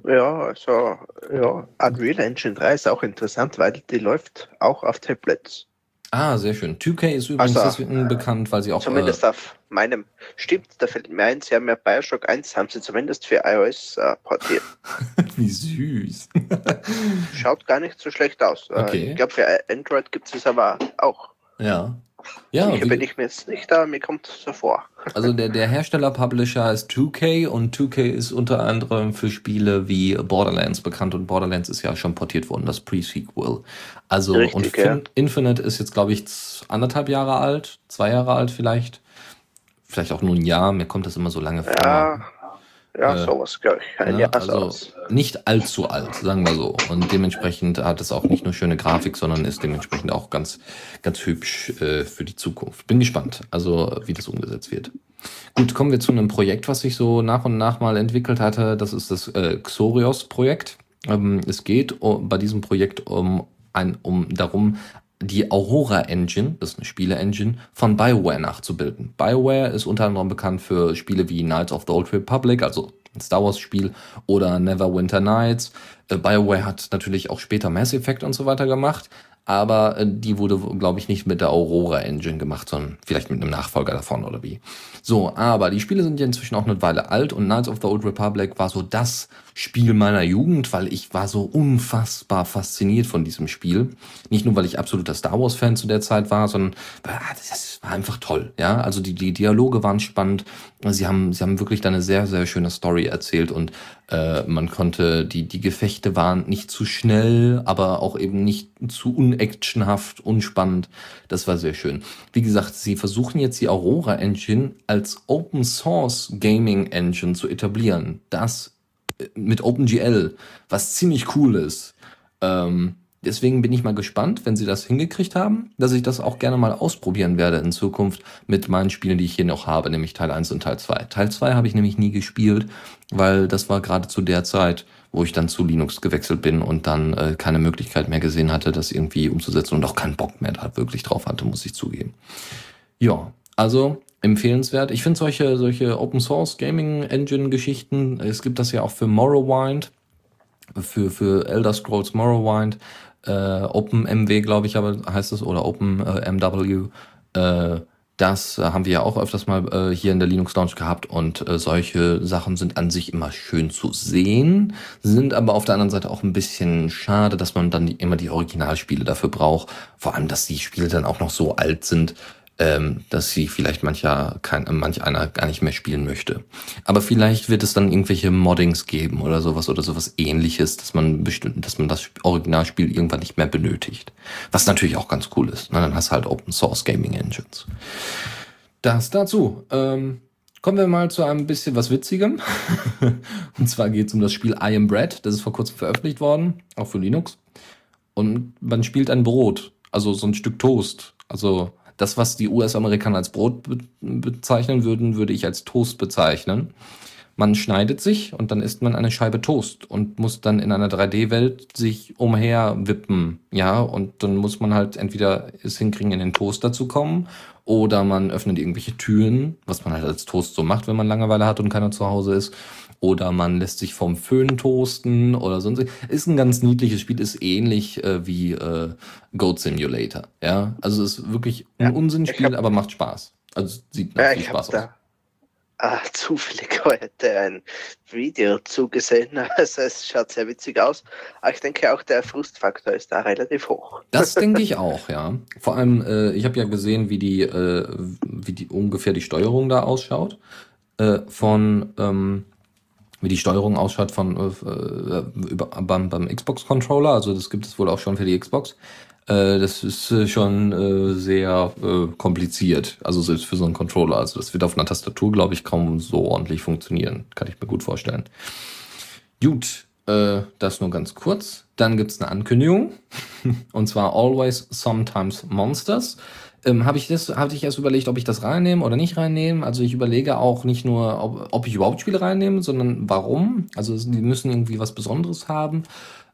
Ja, also ja, Unreal Engine 3 ist auch interessant, weil die läuft auch auf Tablets. Ah, sehr schön. 2K ist übrigens also, deswegen bekannt, weil sie auch. Zumindest äh, auf meinem. Stimmt, da fällt mir ein, sie haben ja Bioshock 1, haben sie zumindest für iOS äh, portiert. Wie süß. Schaut gar nicht so schlecht aus. Äh, okay. Ich glaube, für Android gibt es aber auch. Ja. Ja, Sicher bin ich mir jetzt nicht, aber mir kommt es so vor. Also der, der Hersteller-Publisher ist 2K und 2K ist unter anderem für Spiele wie Borderlands bekannt und Borderlands ist ja schon portiert worden, das Pre-Sequel. Also Richtig, und ja. Infinite ist jetzt, glaube ich, anderthalb Jahre alt, zwei Jahre alt vielleicht. Vielleicht auch nur ein Jahr, mir kommt das immer so lange vor. Ja, ja, äh, sowas, glaube ich. Ein ne? also aus. Nicht allzu alt, sagen wir so. Und dementsprechend hat es auch nicht nur schöne Grafik, sondern ist dementsprechend auch ganz, ganz hübsch äh, für die Zukunft. Bin gespannt, also wie das umgesetzt wird. Gut, kommen wir zu einem Projekt, was sich so nach und nach mal entwickelt hatte. Das ist das äh, Xorios-Projekt. Ähm, es geht um, bei diesem Projekt um, ein, um darum, die Aurora Engine, das ist eine Spiele-Engine, von BioWare nachzubilden. BioWare ist unter anderem bekannt für Spiele wie Knights of the Old Republic, also ein Star Wars Spiel, oder Neverwinter Nights. Äh, BioWare hat natürlich auch später Mass Effect und so weiter gemacht, aber äh, die wurde, glaube ich, nicht mit der Aurora Engine gemacht, sondern vielleicht mit einem Nachfolger davon oder wie. So, aber die Spiele sind ja inzwischen auch eine Weile alt und Knights of the Old Republic war so das Spiel meiner Jugend, weil ich war so unfassbar fasziniert von diesem Spiel. Nicht nur, weil ich absoluter Star Wars Fan zu der Zeit war, sondern ah, das war einfach toll. Ja, also die, die Dialoge waren spannend, Sie haben, sie haben wirklich da eine sehr, sehr schöne Story erzählt und äh, man konnte, die, die Gefechte waren nicht zu schnell, aber auch eben nicht zu unactionhaft, unspannend. Das war sehr schön. Wie gesagt, sie versuchen jetzt die Aurora Engine als Open Source Gaming Engine zu etablieren. Das mit OpenGL, was ziemlich cool ist. Ähm, Deswegen bin ich mal gespannt, wenn sie das hingekriegt haben, dass ich das auch gerne mal ausprobieren werde in Zukunft mit meinen Spielen, die ich hier noch habe, nämlich Teil 1 und Teil 2. Teil 2 habe ich nämlich nie gespielt, weil das war gerade zu der Zeit, wo ich dann zu Linux gewechselt bin und dann äh, keine Möglichkeit mehr gesehen hatte, das irgendwie umzusetzen und auch keinen Bock mehr da wirklich drauf hatte, muss ich zugeben. Ja, also empfehlenswert. Ich finde solche, solche Open Source Gaming Engine Geschichten, es gibt das ja auch für Morrowind, für, für Elder Scrolls Morrowind äh, OpenMW, glaube ich, aber heißt es, oder OpenMW. Äh, äh, das haben wir ja auch öfters mal äh, hier in der Linux Lounge gehabt und äh, solche Sachen sind an sich immer schön zu sehen, sind aber auf der anderen Seite auch ein bisschen schade, dass man dann immer die Originalspiele dafür braucht. Vor allem, dass die Spiele dann auch noch so alt sind, ähm, dass sie vielleicht mancher kein, manch einer gar nicht mehr spielen möchte. Aber vielleicht wird es dann irgendwelche Moddings geben oder sowas oder sowas ähnliches, dass man bestimmt, dass man das Originalspiel irgendwann nicht mehr benötigt. Was natürlich auch ganz cool ist. Ne? Dann hast du halt Open Source Gaming Engines. Das dazu. Ähm, kommen wir mal zu einem bisschen was Witzigem. Und zwar geht es um das Spiel I Am Bread. Das ist vor kurzem veröffentlicht worden, auch für Linux. Und man spielt ein Brot, also so ein Stück Toast. Also das, was die US-Amerikaner als Brot be bezeichnen würden, würde ich als Toast bezeichnen. Man schneidet sich und dann isst man eine Scheibe Toast und muss dann in einer 3D-Welt sich umher wippen. Ja, und dann muss man halt entweder es hinkriegen, in den Toaster zu kommen oder man öffnet irgendwelche Türen, was man halt als Toast so macht, wenn man Langeweile hat und keiner zu Hause ist oder man lässt sich vom Föhn toasten oder sonst. Ist ein ganz niedliches Spiel, ist ähnlich äh, wie äh, Goat Simulator. Ja, also es ist wirklich ein ja, Unsinnspiel, aber macht Spaß. Also sieht nach ja, viel Spaß aus. Ah, zufällig heute ein Video zugesehen. Also es schaut sehr witzig aus. Aber ich denke auch der Frustfaktor ist da relativ hoch. Das denke ich auch, ja. Vor allem, äh, ich habe ja gesehen, wie die, äh, wie die ungefähr die Steuerung da ausschaut. Äh, von ähm, wie die Steuerung ausschaut von äh, über, beim, beim Xbox-Controller. Also das gibt es wohl auch schon für die Xbox. Äh, das ist äh, schon äh, sehr äh, kompliziert. Also selbst für so einen Controller. Also das wird auf einer Tastatur, glaube ich, kaum so ordentlich funktionieren. Kann ich mir gut vorstellen. Gut, äh, das nur ganz kurz. Dann gibt's eine Ankündigung. Und zwar Always Sometimes Monsters ähm, habe ich das, hatte ich erst überlegt, ob ich das reinnehme oder nicht reinnehme. Also ich überlege auch nicht nur, ob, ob ich überhaupt Spiele reinnehme, sondern warum. Also die müssen irgendwie was Besonderes haben.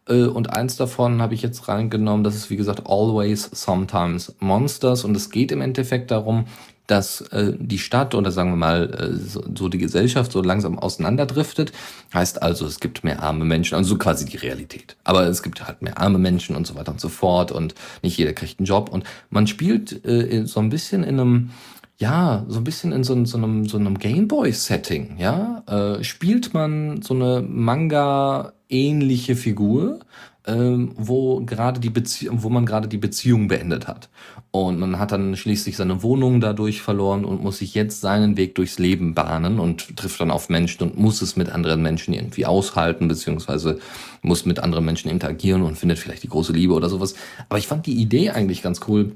Äh, und eins davon habe ich jetzt reingenommen, das ist wie gesagt Always Sometimes Monsters. Und es geht im Endeffekt darum, dass äh, die Stadt oder sagen wir mal äh, so, so die Gesellschaft so langsam auseinanderdriftet. Heißt also, es gibt mehr arme Menschen, also so quasi die Realität. Aber es gibt halt mehr arme Menschen und so weiter und so fort und nicht jeder kriegt einen Job. Und man spielt äh, so ein bisschen in einem ja, so ein bisschen in so, so einem, so einem Gameboy-Setting, ja, äh, spielt man so eine Manga-ähnliche Figur, ähm, wo gerade die Beziehung, wo man gerade die Beziehung beendet hat. Und man hat dann schließlich seine Wohnung dadurch verloren und muss sich jetzt seinen Weg durchs Leben bahnen und trifft dann auf Menschen und muss es mit anderen Menschen irgendwie aushalten, beziehungsweise muss mit anderen Menschen interagieren und findet vielleicht die große Liebe oder sowas. Aber ich fand die Idee eigentlich ganz cool,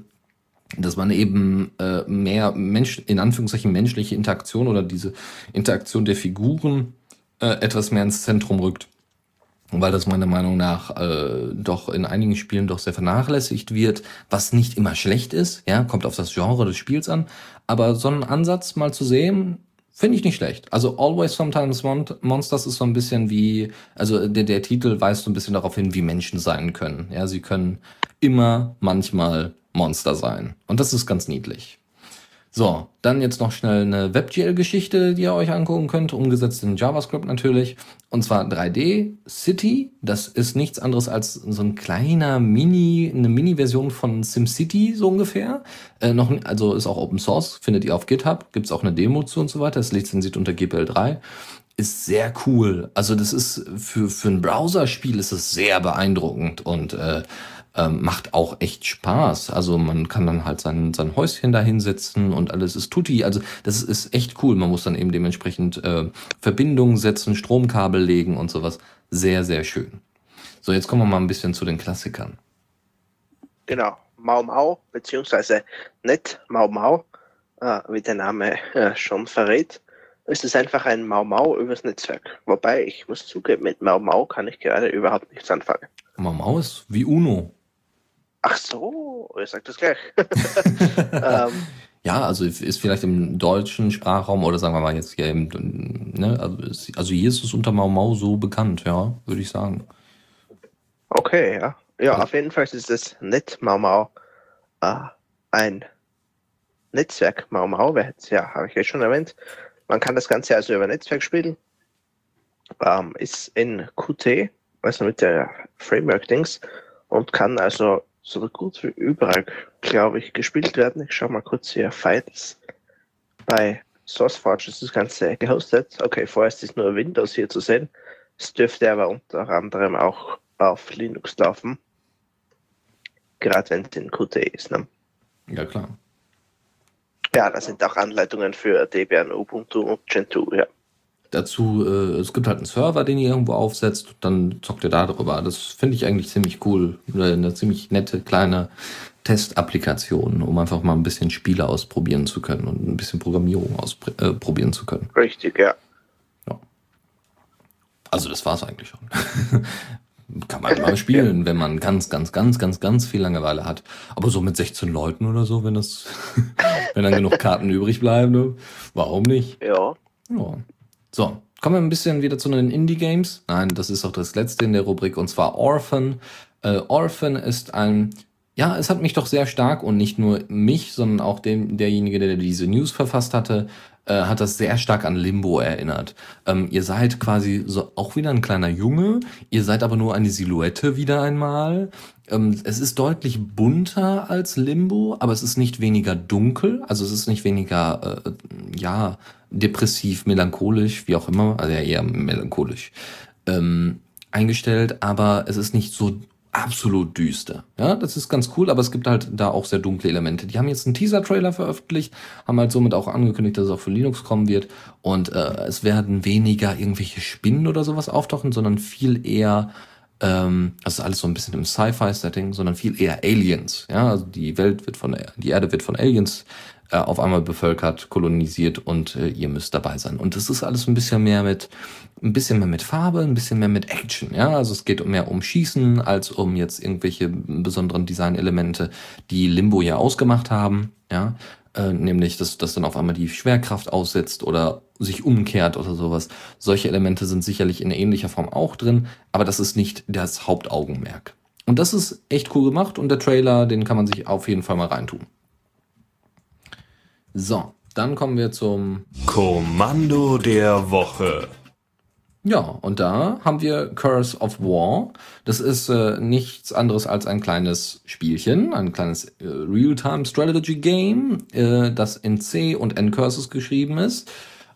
dass man eben äh, mehr Mensch, in Anführungszeichen menschliche Interaktion oder diese Interaktion der Figuren äh, etwas mehr ins Zentrum rückt weil das meiner Meinung nach äh, doch in einigen Spielen doch sehr vernachlässigt wird, was nicht immer schlecht ist, ja, kommt auf das Genre des Spiels an, aber so einen Ansatz mal zu sehen, finde ich nicht schlecht. Also Always Sometimes Monsters ist so ein bisschen wie, also der, der Titel weist so ein bisschen darauf hin, wie Menschen sein können. Ja, sie können immer manchmal Monster sein. Und das ist ganz niedlich. So, dann jetzt noch schnell eine WebGL-Geschichte, die ihr euch angucken könnt, umgesetzt in JavaScript natürlich. Und zwar 3D City. Das ist nichts anderes als so ein kleiner Mini, eine Mini-Version von SimCity so ungefähr. Äh, noch, also ist auch Open Source, findet ihr auf GitHub. Gibt's auch eine Demo zu und so weiter. Das lizenziert unter GPL 3 ist sehr cool. Also das ist für, für ein Browserspiel ist es sehr beeindruckend und äh, Ähm, macht auch echt Spaß. Also man kann dann halt sein, sein Häuschen da hinsetzen und alles ist tutti. Also das ist echt cool. Man muss dann eben dementsprechend äh, Verbindungen setzen, Stromkabel legen und sowas. Sehr, sehr schön. So, jetzt kommen wir mal ein bisschen zu den Klassikern. Genau, Mau Mau, beziehungsweise nicht Mau Mau, äh, wie der Name äh, schon verrät. Es ist einfach ein Mau Mau übers Netzwerk. Wobei, ich muss zugeben, mit Mau Mau kann ich gerade überhaupt nichts anfangen. Mau Mau ist wie Uno. Ach so, ihr sagt das gleich. ähm, ja, also ist vielleicht im deutschen Sprachraum oder sagen wir mal jetzt hier im, ne, also, also hier ist es unter Mau Mau so bekannt, ja, würde ich sagen. Okay, ja. Ja, also, auf jeden Fall ist das Net Mau Mau äh, ein Netzwerk Mau Mau, ja, habe ich ja schon erwähnt. Man kann das Ganze also über Netzwerk spielen. Ähm, ist in Qt, also mit der Framework-Dings und kann also so gut wie überall, glaube ich, gespielt werden. Ich schaue mal kurz hier, Fights bei SourceForge ist das Ganze gehostet. Okay, vorerst ist nur Windows hier zu sehen. Es dürfte aber unter anderem auch auf Linux laufen. Gerade wenn es in Qt ist. Ne? Ja, klar. Ja, da sind auch Anleitungen für Debian, Ubuntu und Gentoo, ja. Dazu, äh, es gibt halt einen Server, den ihr irgendwo aufsetzt, dann zockt ihr da drüber. Das finde ich eigentlich ziemlich cool. Eine ziemlich nette kleine Testapplikation, um einfach mal ein bisschen Spiele ausprobieren zu können und ein bisschen Programmierung ausprobieren äh, zu können. Richtig, ja. ja. Also das war es eigentlich schon. Kann man mal spielen, wenn man ganz, ganz, ganz, ganz, ganz viel Langeweile hat. Aber so mit 16 Leuten oder so, wenn das, wenn dann genug Karten übrig bleiben, ne? warum nicht? Ja. Ja. So, kommen wir ein bisschen wieder zu den Indie-Games. Nein, das ist auch das letzte in der Rubrik und zwar Orphan. Äh, Orphan ist ein, ja, es hat mich doch sehr stark und nicht nur mich, sondern auch dem, derjenige, der diese News verfasst hatte, äh, hat das sehr stark an Limbo erinnert. Ähm, ihr seid quasi so auch wieder ein kleiner Junge, ihr seid aber nur eine Silhouette wieder einmal. Ähm, es ist deutlich bunter als Limbo, aber es ist nicht weniger dunkel, also es ist nicht weniger, äh, ja, depressiv, melancholisch, wie auch immer, also ja eher melancholisch ähm, eingestellt, aber es ist nicht so absolut düster. Ja, das ist ganz cool, aber es gibt halt da auch sehr dunkle Elemente. Die haben jetzt einen Teaser-Trailer veröffentlicht, haben halt somit auch angekündigt, dass es auch für Linux kommen wird und äh, es werden weniger irgendwelche Spinnen oder sowas auftauchen, sondern viel eher ähm, das ist alles so ein bisschen im Sci-Fi-Setting, sondern viel eher Aliens. Ja, also die Welt wird von, die Erde wird von Aliens äh, auf einmal bevölkert, kolonisiert und äh, ihr müsst dabei sein. Und das ist alles ein bisschen mehr mit, ein bisschen mehr mit Farbe, ein bisschen mehr mit Action. Ja, also es geht mehr um Schießen als um jetzt irgendwelche besonderen Designelemente, die Limbo ja ausgemacht haben. Ja, äh, nämlich, dass, dass dann auf einmal die Schwerkraft aussetzt oder sich umkehrt oder sowas. Solche Elemente sind sicherlich in ähnlicher Form auch drin, aber das ist nicht das Hauptaugenmerk. Und das ist echt cool gemacht und der Trailer, den kann man sich auf jeden Fall mal reintun. So, dann kommen wir zum Kommando der Woche. Ja, und da haben wir Curse of War. Das ist äh, nichts anderes als ein kleines Spielchen, ein kleines äh, Real-Time Strategy Game, äh, das in C und N Curses geschrieben ist.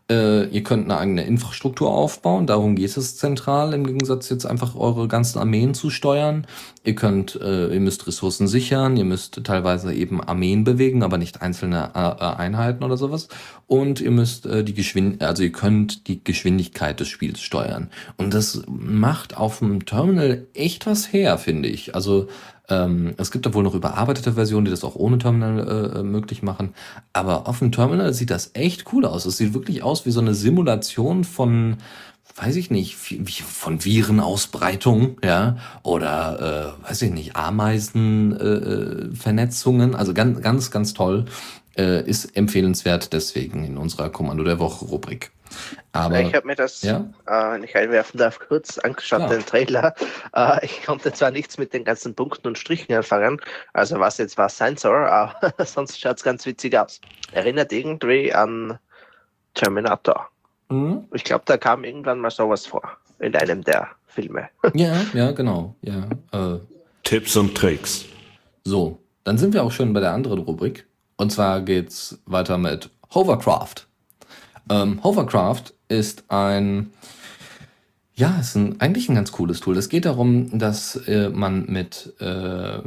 Äh, ihr könnt eine eigene Infrastruktur aufbauen, darum geht es zentral, im Gegensatz jetzt einfach eure ganzen Armeen zu steuern. Ihr könnt, äh, ihr müsst Ressourcen sichern, ihr müsst teilweise eben Armeen bewegen, aber nicht einzelne äh, äh Einheiten oder sowas. Und ihr müsst äh, die Geschwindigkeit, also ihr könnt die Geschwindigkeit des Spiels steuern. Und das macht auf dem Terminal echt was her, finde ich. Also ähm, es gibt da wohl noch überarbeitete Versionen, die das auch ohne Terminal äh, möglich machen. Aber auf dem Terminal sieht das echt cool aus. Es sieht wirklich aus wie so eine Simulation von, weiß ich nicht, von Virenausbreitung, ja, oder äh, weiß ich nicht, Ameisenvernetzungen. Äh, also ganz, ganz, ganz toll. Äh, ist empfehlenswert deswegen in unserer Kommando der Woche Rubrik. Aber, ich habe mir das, ja? äh, wenn ich einwerfen darf, kurz angeschaut, ja. den Trailer. Äh, ich konnte zwar nichts mit den ganzen Punkten und Strichen anfangen, also was jetzt was sein soll, aber sonst schaut es ganz witzig aus. Erinnert irgendwie an Terminator. Mhm. Ich glaube, da kam irgendwann mal sowas vor in einem der Filme. Ja, ja, genau. Ja, äh. Tipps und Tricks. So, dann sind wir auch schon bei der anderen Rubrik. Und zwar geht's weiter mit Hovercraft. Ähm, Hovercraft ist ein Ja, ist ein, eigentlich ein ganz cooles Tool. Es geht darum, dass äh, man mit äh,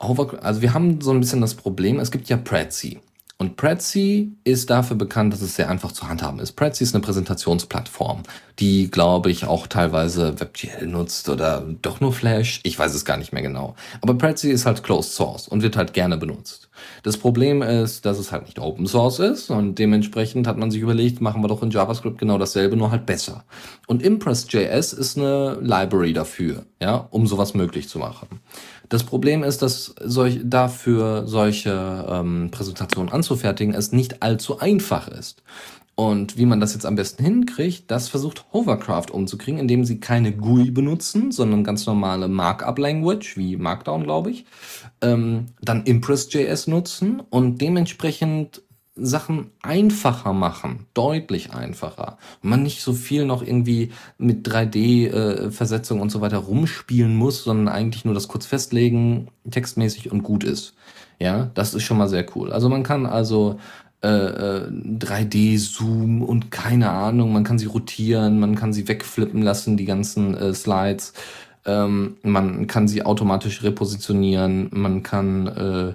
Hover, also wir haben so ein bisschen das Problem, es gibt ja Prezi. Und Prezi ist dafür bekannt, dass es sehr einfach zu handhaben ist. Prezi ist eine Präsentationsplattform, die, glaube ich, auch teilweise WebGL nutzt oder doch nur Flash. Ich weiß es gar nicht mehr genau. Aber Prezi ist halt Closed Source und wird halt gerne benutzt. Das Problem ist, dass es halt nicht Open Source ist und dementsprechend hat man sich überlegt, machen wir doch in JavaScript genau dasselbe, nur halt besser. Und Impress.js ist eine Library dafür, ja, um sowas möglich zu machen. Das Problem ist, dass solch, dafür solche ähm, Präsentationen anzufertigen es nicht allzu einfach ist. Und wie man das jetzt am besten hinkriegt, das versucht Hovercraft umzukriegen, indem sie keine GUI benutzen, sondern ganz normale Markup-Language, wie Markdown, glaube ich. Ähm, dann Impress.js nutzen und dementsprechend Sachen einfacher machen, deutlich einfacher. Und man nicht so viel noch irgendwie mit 3D-Versetzung äh, und so weiter rumspielen muss, sondern eigentlich nur das kurz festlegen, textmäßig und gut ist. Ja, das ist schon mal sehr cool. Also man kann also äh, 3D-Zoom äh, und keine Ahnung, man kann sie rotieren, man kann sie wegflippen lassen, die ganzen äh, Slides. Ähm, man kann sie automatisch repositionieren, man kann äh,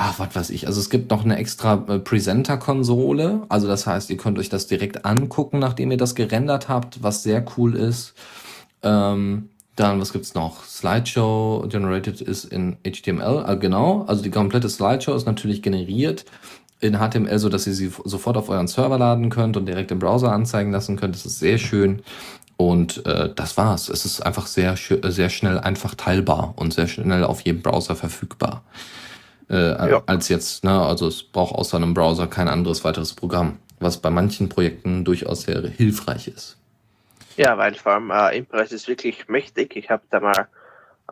ach, was weiß ich. Also es gibt noch eine extra äh, Presenter-Konsole. Also das heißt, ihr könnt euch das direkt angucken, nachdem ihr das gerendert habt, was sehr cool ist. Ähm, dann, was gibt's noch? Slideshow generated ist in HTML. Äh, genau, also die komplette Slideshow ist natürlich generiert in HTML, so dass ihr sie sofort auf euren Server laden könnt und direkt im Browser anzeigen lassen könnt. Das ist sehr schön. Und äh, das war's. Es ist einfach sehr, sehr schnell einfach teilbar und sehr schnell auf jedem Browser verfügbar äh, ja. als jetzt. Ne? Also es braucht außer einem Browser kein anderes weiteres Programm, was bei manchen Projekten durchaus sehr hilfreich ist. Ja, weil vor allem äh, Impress ist wirklich mächtig. Ich habe da mal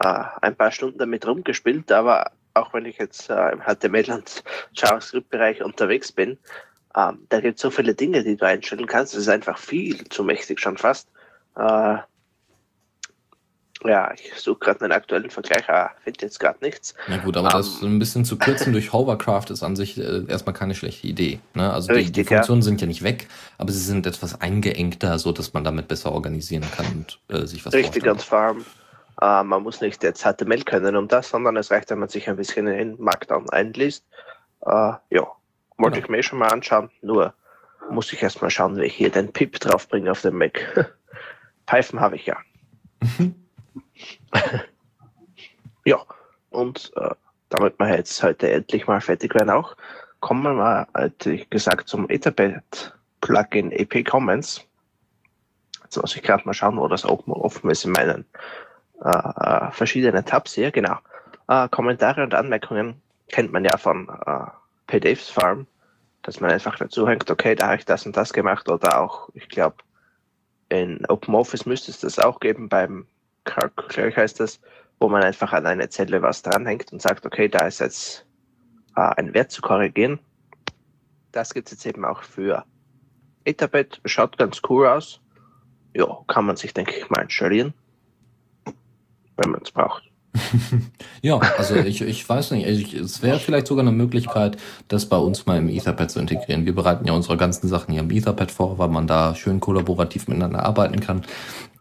äh, ein paar Stunden damit rumgespielt, aber auch wenn ich jetzt äh, im HTML und JavaScript-Bereich unterwegs bin, ähm, da gibt es so viele Dinge, die du einstellen kannst. Es ist einfach viel zu mächtig schon fast. Äh, ja, ich suche gerade einen aktuellen Vergleich, aber finde jetzt gerade nichts. Na gut, aber um, das ähm, ein bisschen zu kürzen durch Hovercraft ist an sich äh, erstmal keine schlechte Idee. Ne? Also richtig, die, die, Funktionen ja. sind ja nicht weg, aber sie sind etwas eingeengter, so dass man damit besser organisieren kann und äh, sich was Richtig, ganz vor allem. Äh, man muss nicht jetzt HTML können um das, sondern es reicht, wenn man sich ein bisschen in Markdown einliest. Äh, ja, wollte genau. ich mir schon mal anschauen, nur muss ich erstmal schauen, wie ich hier den Pip draufbringe auf dem Mac. Python habe ich ja. Ja, und äh, damit wir jetzt heute endlich mal fertig werden auch, kommen wir wie gesagt, zum Etherpad Plugin EP Comments. Jetzt muss ich gerade mal schauen, wo das offen ist in meinen äh, äh, verschiedenen Tabs hier. Genau. Äh, Kommentare und Anmerkungen kennt man ja von äh, PDFs Farm, dass man einfach dazu hängt, okay, da habe ich das und das gemacht oder auch, ich glaube, in OpenOffice müsste es das auch geben beim glaube ich heißt das, wo man einfach an eine Zelle was dranhängt und sagt, okay, da ist jetzt äh, ein Wert zu korrigieren. Das gibt es jetzt eben auch für Etherpad. Schaut ganz cool aus. Ja, kann man sich, denke ich, mal installieren, wenn man es braucht. ja, also ich, ich weiß nicht, ich, es wäre vielleicht sogar eine Möglichkeit, das bei uns mal im Etherpad zu integrieren. Wir bereiten ja unsere ganzen Sachen hier im Etherpad vor, weil man da schön kollaborativ miteinander arbeiten kann.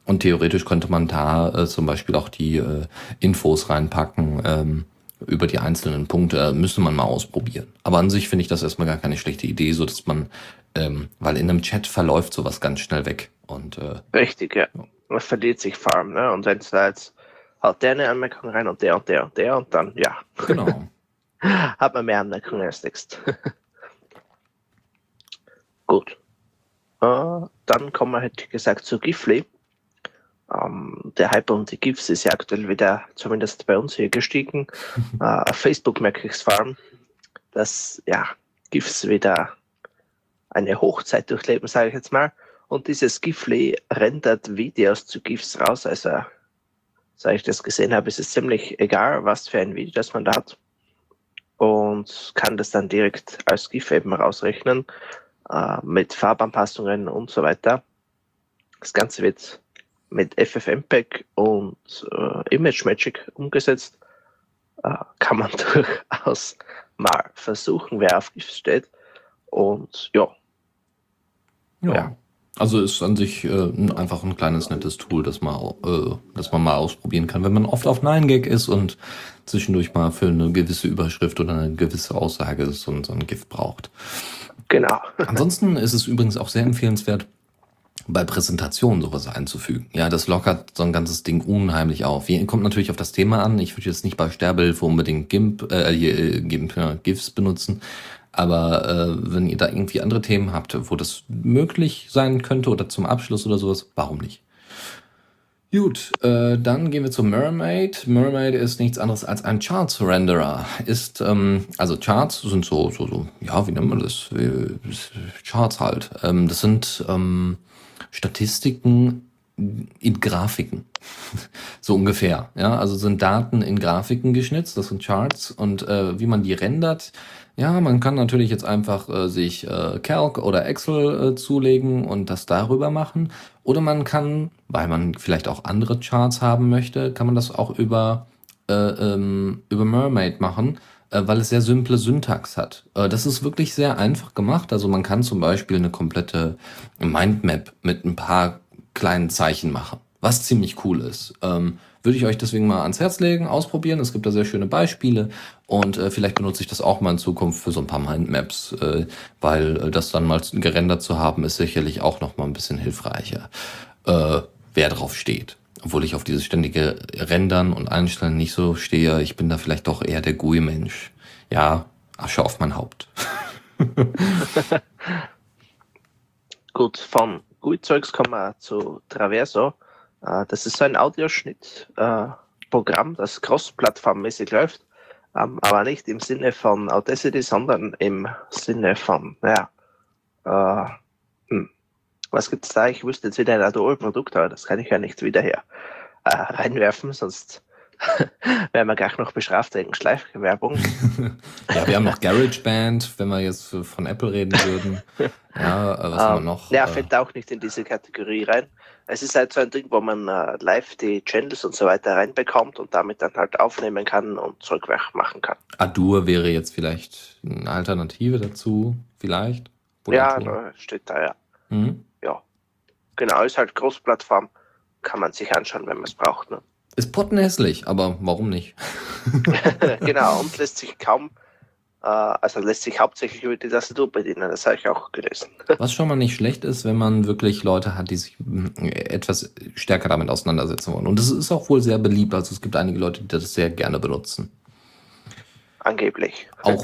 Und theoretisch könnte man da äh, zum Beispiel auch die äh, Infos reinpacken ähm, über die einzelnen Punkte. Müsste man mal ausprobieren. Aber an sich finde ich das erstmal gar keine schlechte Idee, so dass man, ähm, weil in einem Chat verläuft sowas ganz schnell weg. Und, äh, Richtig, ja. Man verliert sich Farm, ne? Und wenn es da jetzt halt der eine Anmerkung rein und der und der und der und dann, ja. Genau. Hat man mehr Anmerkungen als Text. Gut. Uh, dann kommen wir, hätte ich gesagt, zu Gifli. Ähm, der Hype um die GIFs ist ja aktuell wieder, zumindest bei uns hier gestiegen. äh, auf Facebook merke ich es vor allem, dass ja, GIFs wieder eine Hochzeit durchleben, sage ich jetzt mal. Und dieses Gifly rendert Videos zu GIFs raus. Also, seit ich das gesehen habe, ist es ziemlich egal, was für ein Video das man da hat. Und kann das dann direkt als GIF eben rausrechnen, äh, mit Farbanpassungen und so weiter. Das Ganze wird mit FFmpeg und äh, Image Magic umgesetzt, äh, kann man durchaus mal versuchen, wer auf GIF steht. Und ja. Ja. ja. Also ist an sich äh, einfach ein kleines nettes Tool, das man, äh, das man mal ausprobieren kann, wenn man oft auf 9gag ist und zwischendurch mal für eine gewisse Überschrift oder eine gewisse Aussage so, so ein GIF braucht. Genau. Ansonsten ist es übrigens auch sehr empfehlenswert, bei Präsentationen sowas einzufügen. Ja, das lockert so ein ganzes Ding unheimlich auf. Hier kommt natürlich auf das Thema an. Ich würde jetzt nicht bei Sterbehilfe unbedingt GIMP, äh, äh GIMP ja, GIFs benutzen. Aber äh, wenn ihr da irgendwie andere Themen habt, wo das möglich sein könnte oder zum Abschluss oder sowas, warum nicht? Gut, äh, dann gehen wir zu Mermaid. Mermaid ist nichts anderes als ein Charts Renderer. Ist ähm, also Charts sind so so so ja wie nennt man das? Charts halt. Ähm, das sind ähm, Statistiken in Grafiken. so ungefähr. Ja, also sind Daten in Grafiken geschnitzt, das sind Charts und äh, wie man die rendert. Ja, man kann natürlich jetzt einfach äh, sich äh, Calc oder Excel äh, zulegen und das darüber machen. Oder man kann, weil man vielleicht auch andere Charts haben möchte, kann man das auch über, äh, ähm, über Mermaid machen äh, weil es sehr simple Syntax hat. Äh, das ist wirklich sehr einfach gemacht. Also man kann zum Beispiel eine komplette Mindmap mit ein paar kleinen Zeichen machen, was ziemlich cool ist. Ähm, würde ich euch deswegen mal ans Herz legen, ausprobieren. Es gibt da sehr schöne Beispiele und äh, vielleicht benutze ich das auch mal in Zukunft für so ein paar Mindmaps, äh, weil äh, das dann mal gerendert zu haben, ist sicherlich auch noch mal ein bisschen hilfreicher, äh, wer drauf steht obwohl ich auf dieses ständige Rendern und Einstellen nicht so stehe. Ich bin da vielleicht doch eher der GUI-Mensch. Ja, Asche auf mein Haupt. Gut, von GUI-Zeugs kommen wir zu Traverso. Äh, das ist so ein Audioschnittprogramm, das cross-plattformmäßig läuft, ähm, aber nicht im Sinne von Audacity, sondern im Sinne von, naja, äh, was gibt's da? Ich wüsste jetzt wieder ein Adobe-Produkt, aber das kann ich ja nicht wieder hier äh, reinwerfen, sonst werden wir gleich noch bestraft wegen Schleifwerbung. ja, wir haben noch GarageBand, wenn wir jetzt von Apple reden würden. Ja, äh, was um, haben wir ähm, noch? Ja, äh, fällt auch nicht in diese Kategorie rein. Es ist halt so ein Ding, wo man äh, live die Channels und so weiter reinbekommt und damit dann halt aufnehmen kann und Zeugwerk machen kann. Adur wäre jetzt vielleicht eine Alternative dazu, vielleicht? Ja, steht da, ja. Mhm. Genau, ist halt Großplattform. Kann man sich anschauen, wenn man es braucht. Ne? Ist pottenhässlich, aber warum nicht? genau, und lässt sich kaum, äh, also lässt sich hauptsächlich über die Tastatur bedienen, das habe ich auch gelesen. Was schon mal nicht schlecht ist, wenn man wirklich Leute hat, die sich hm, etwas stärker damit auseinandersetzen wollen. Und das ist auch wohl sehr beliebt, also es gibt einige Leute, die das sehr gerne benutzen. Angeblich. Auch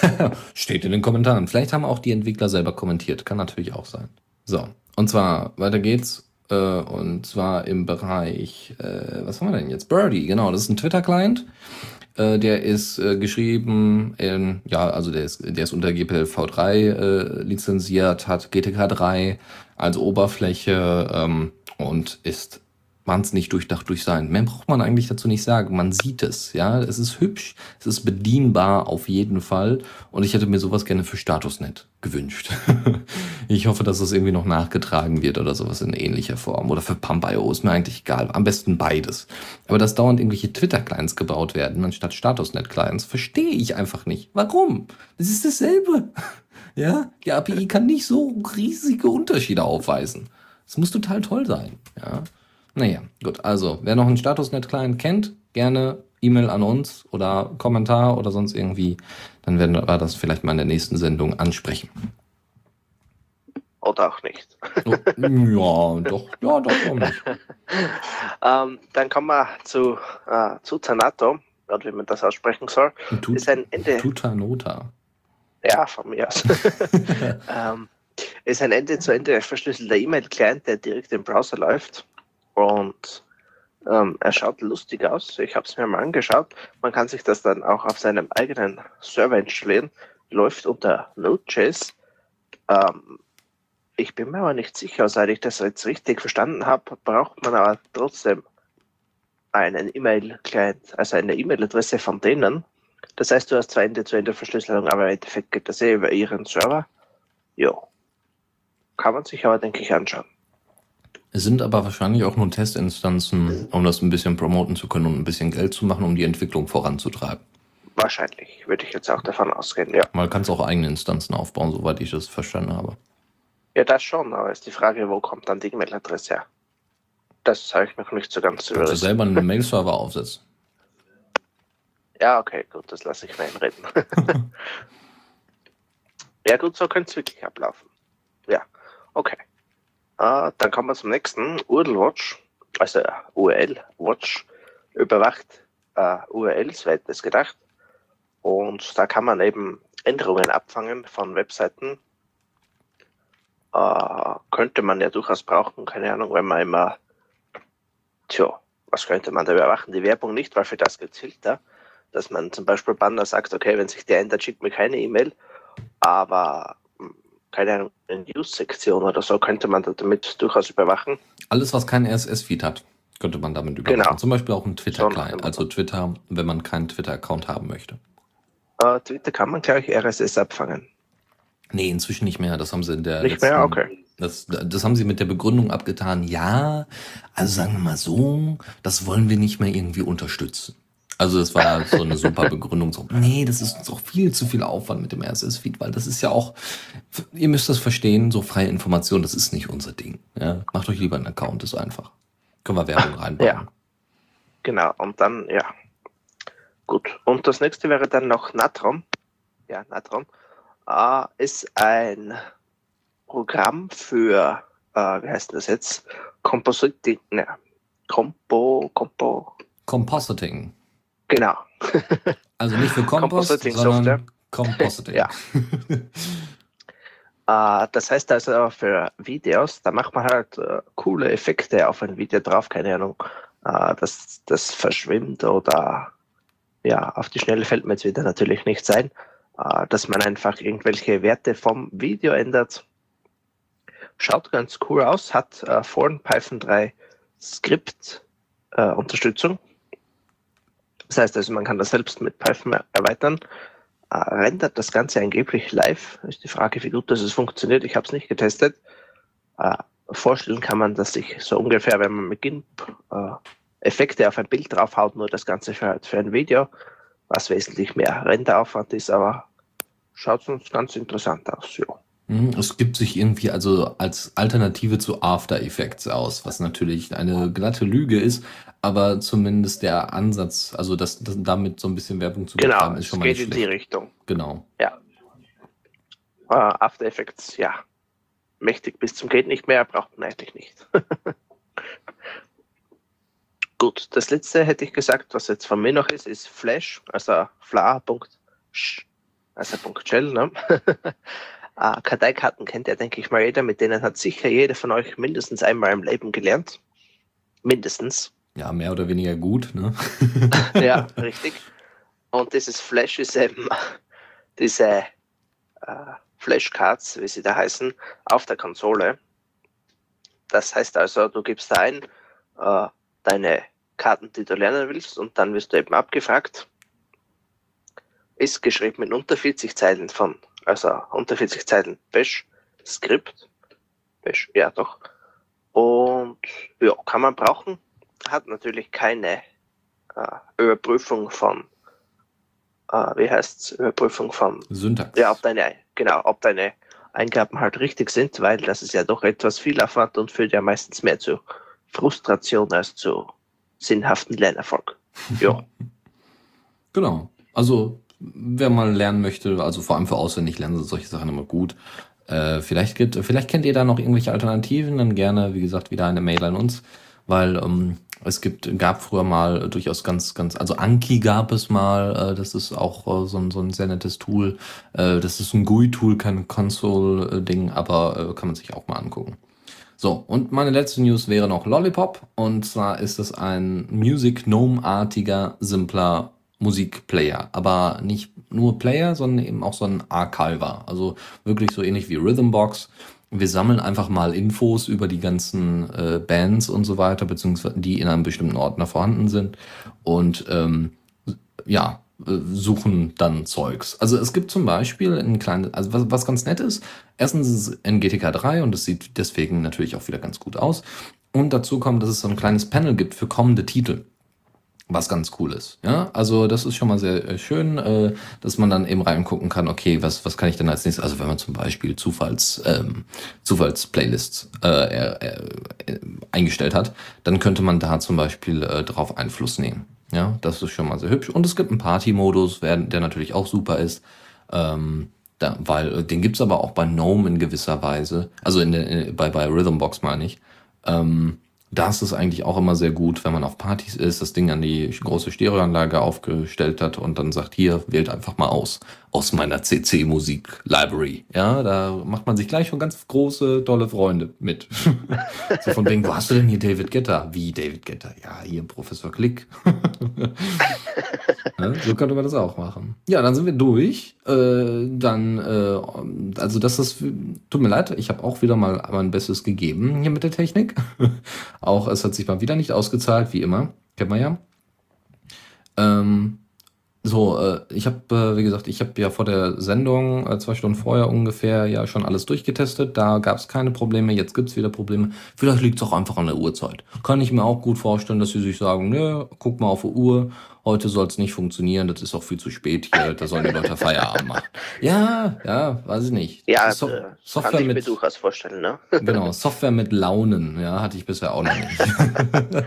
steht in den Kommentaren. Vielleicht haben auch die Entwickler selber kommentiert, kann natürlich auch sein. So, und zwar, weiter geht's. Äh, und zwar im Bereich, äh, was haben wir denn jetzt? Birdie, genau, das ist ein Twitter-Client. Äh, der ist geschrieben in, ja, also der ist, der ist unter GPL-V3 äh, lizenziert, hat GTK 3 als Oberfläche ähm, und ist wahnsinnig durchdacht durch sein. Mehr braucht man eigentlich dazu nicht sagen. Man sieht es, ja. Es ist hübsch, es ist bedienbar auf jeden Fall. Und ich hätte mir sowas gerne für Statusnet gewünscht. ich hoffe, dass das irgendwie noch nachgetragen wird oder sowas in ähnlicher Form. Oder für Pump.io ist mir eigentlich egal. Am besten beides. Aber dass dauernd irgendwelche Twitter-Clients gebaut werden, anstatt Statusnet-Clients, verstehe ich einfach nicht. Warum? Das ist dasselbe. ja, die API kann nicht so riesige Unterschiede aufweisen. Es muss total toll sein, ja. Naja, gut. Also, wer noch einen Statusnet-Client kennt, gerne E-Mail an uns oder Kommentar oder sonst irgendwie. Dann werden wir das vielleicht mal in der nächsten Sendung ansprechen. Oder auch nicht. Oh, ja, doch, ja, doch, warum nicht. ähm, dann kommen wir zu, äh, zu Zanato, wie man das aussprechen soll. Tut, ist ein Ende. Tutanota. Ja, von mir aus. ähm, ist ein Ende zu Ende verschlüsselter E-Mail-Client, der direkt im Browser läuft. Und ähm, er schaut lustig aus. Ich habe es mir mal angeschaut. Man kann sich das dann auch auf seinem eigenen Server installieren. Läuft unter Node.js. Ähm, ich bin mir aber nicht sicher, seit ich das jetzt richtig verstanden habe, braucht man aber trotzdem einen E-Mail-Client, also eine E-Mail-Adresse von denen. Das heißt, du hast zwar Ende-zu-Ende-Verschlüsselung, aber im Endeffekt geht das eh über ihren Server. Ja. Kann man sich aber, denke ich, anschauen. Es sind aber wahrscheinlich auch nur Testinstanzen, um das ein bisschen promoten zu können und ein bisschen Geld zu machen, um die Entwicklung voranzutreiben. Wahrscheinlich, würde ich jetzt auch davon ausgehen, ja. Man kann es auch eigene Instanzen aufbauen, soweit ich das verstanden habe. Ja, das schon, aber ist die Frage, wo kommt dann die E-Mail-Adresse her? Das habe ich noch nicht so ganz überlegt. du selber einen Mail-Server aufsetzen? Ja, okay, gut, das lasse ich mir einreden. ja, gut, so könnte es wirklich ablaufen. Ja, okay. Uh, dann kommen wir zum nächsten. URL Watch, also URL Watch, überwacht uh, URLs, wer hätte es gedacht. Und da kann man eben Änderungen abfangen von Webseiten. Uh, könnte man ja durchaus brauchen, keine Ahnung, wenn man immer, tja, was könnte man da überwachen? Die Werbung nicht, weil für das gibt es dass man zum Beispiel Banner sagt, okay, wenn sich der ändert, schickt mir keine E-Mail, aber keine Ahnung, eine News-Sektion oder so könnte man damit durchaus überwachen. Alles, was kein RSS-Feed hat, könnte man damit überwachen. Genau. Zum Beispiel auch ein Twitter-Client, so also Twitter, wenn man keinen Twitter-Account haben möchte. Uh, Twitter kann man gleich RSS abfangen. Nee, inzwischen nicht mehr. Das haben sie in der. Nicht letzten, mehr, okay. Das, das haben sie mit der Begründung abgetan, ja, also sagen wir mal so, das wollen wir nicht mehr irgendwie unterstützen. Also das war so eine super Begründung. So, nee, das ist doch viel zu viel Aufwand mit dem RSS-Feed, weil das ist ja auch, ihr müsst das verstehen, so freie Information, das ist nicht unser Ding. Ja? Macht euch lieber einen Account, ist einfach. Können wir Werbung reinbauen. Ja. Genau, und dann, ja. Gut. Und das nächste wäre dann noch Natron. Ja, Natron. Äh, ist ein Programm für, äh, wie heißt das jetzt? Compositing, ne, Compo, Compo. Compositing. Genau. Also nicht für Kompost, Compositing sondern Compositing. ja. uh, das heißt also für Videos, da macht man halt uh, coole Effekte auf ein Video drauf, keine Ahnung, uh, dass das verschwimmt oder ja, auf die Schnelle fällt mir jetzt wieder natürlich nicht sein, dass man einfach irgendwelche Werte vom Video ändert. Schaut ganz cool aus, hat äh, vorn Python 3 Skript Unterstützung das heißt also, man kann das selbst mit Python erweitern. Äh, rendert das Ganze angeblich live. Ist die Frage, wie gut das funktioniert. Ich habe es nicht getestet. Äh, vorstellen kann man, dass sich so ungefähr, wenn man mit GIMP äh, Effekte auf ein Bild draufhaut, nur das Ganze für, für ein Video, was wesentlich mehr Renderaufwand ist, aber schaut uns ganz interessant aus. Ja. Mhm, es gibt sich irgendwie also als Alternative zu After Effects aus, was natürlich eine glatte Lüge ist, aber zumindest der Ansatz, also das, das damit so ein bisschen Werbung zu genau, betreiben, ist schon mal geht in die Richtung. Genau. Ja. Uh, After Effects, ja. Mächtig bis zum geht nicht mehr, braucht man eigentlich nicht. Gut, das letzte hätte ich gesagt, was jetzt von mir noch ist, ist Flash, also fla.sh, also .shell, ne? uh, Karteikarten kennt ja, denke ich mal, jeder, mit denen hat sicher jeder von euch mindestens einmal im Leben gelernt. Mindestens. Ja, mehr oder weniger gut, ne? ja, richtig. Und dieses Flash ist eben diese äh, Flashcards, wie sie da heißen, auf der Konsole. Das heißt also, du gibst da ein äh, deine Karten, die du lernen willst, und dann wirst du eben abgefragt. Ist geschrieben in unter 40 Zeilen von, also unter 40 Zeilen Bash, Skript. Bash, ja doch. Und ja, kann man brauchen hat natürlich keine äh, Überprüfung von, äh, wie heißt's, Überprüfung von Syntax. Ja, ob deine, genau, ob deine Eingaben halt richtig sind, weil das ist ja doch etwas viel Aufwand und führt ja meistens mehr zu Frustration als zu sinnhaften Lernerfolg. Ja. genau. Also, wer mal lernen möchte, also vor allem für auswendig lernen sind solche Sachen immer gut. Äh, vielleicht, gibt, vielleicht kennt ihr da noch irgendwelche Alternativen, dann gerne, wie gesagt, wieder eine Mail an uns, weil ähm, es gibt, gab früher mal durchaus ganz, ganz, also Anki gab es mal, äh, das ist auch äh, so, ein, so ein sehr nettes Tool. Äh, das ist ein GUI-Tool, kein Console-Ding, aber äh, kann man sich auch mal angucken. So, und meine letzte News wäre noch Lollipop. Und zwar ist es ein Music Gnome-artiger, simpler Musikplayer. Aber nicht nur Player, sondern eben auch so ein Archiver. Also wirklich so ähnlich wie Rhythmbox wir sammeln einfach mal Infos über die ganzen äh, Bands und so weiter, beziehungsweise die in einem bestimmten Ordner vorhanden sind und ähm, ja, äh, suchen dann Zeugs. Also es gibt zum Beispiel ein kleines, also was, was ganz nett ist, erstens ist es in GTK 3 und es sieht deswegen natürlich auch wieder ganz gut aus. Und dazu kommt, dass es so ein kleines Panel gibt für kommende Titel. Was ganz cool ist. Ja, also das ist schon mal sehr äh, schön, äh, dass man dann eben reingucken kann, okay, was, was kann ich denn als nächstes, also wenn man zum Beispiel Zufalls, ähm, Zufallsplaylists äh, äh, äh, eingestellt hat, dann könnte man da zum Beispiel äh, drauf Einfluss nehmen. Ja, das ist schon mal sehr hübsch. Und es gibt einen Party-Modus, der natürlich auch super ist. Ähm, da, weil den gibt's aber auch bei Gnome in gewisser Weise. Also in in, bei, bei Rhythmbox meine ich. Ähm, da ist eigentlich auch immer sehr gut, wenn man auf Partys ist, das Ding an die große Stereoanlage aufgestellt hat und dann sagt, hier, wählt einfach mal aus, aus meiner CC-Musik-Library. Ja, da macht man sich gleich schon ganz große, tolle Freunde mit. so von wegen, wo hast du denn hier David Getter? Wie David Getter? Ja, hier Professor Klick. ja, so könnte man das auch machen. Ja, dann sind wir durch. Äh, dann, äh, also das ist, tut mir leid, ich habe auch wieder mal mein Bestes gegeben hier mit der Technik. auch es hat sich mal wieder nicht ausgezahlt, wie immer. Kennt man ja. Ähm, so, äh, ich habe, äh, wie gesagt, ich habe ja vor der Sendung, äh, zwei Stunden vorher ungefähr, ja schon alles durchgetestet. Da gab es keine Probleme, jetzt gibt's wieder Probleme. Vielleicht liegt's auch einfach an der Uhrzeit. Kann ich mir auch gut vorstellen, dass sie sich sagen, ne, guck mal auf die Uhr, heute soll es nicht funktionieren, das ist auch viel zu spät hier, da sollen die Leute Feierabend machen. Ja, ja, weiß ich nicht. Ja, so äh, Software kann ich mit, durchaus vorstellen, ne? genau, Software mit Launen, ja, hatte ich bisher auch noch nicht.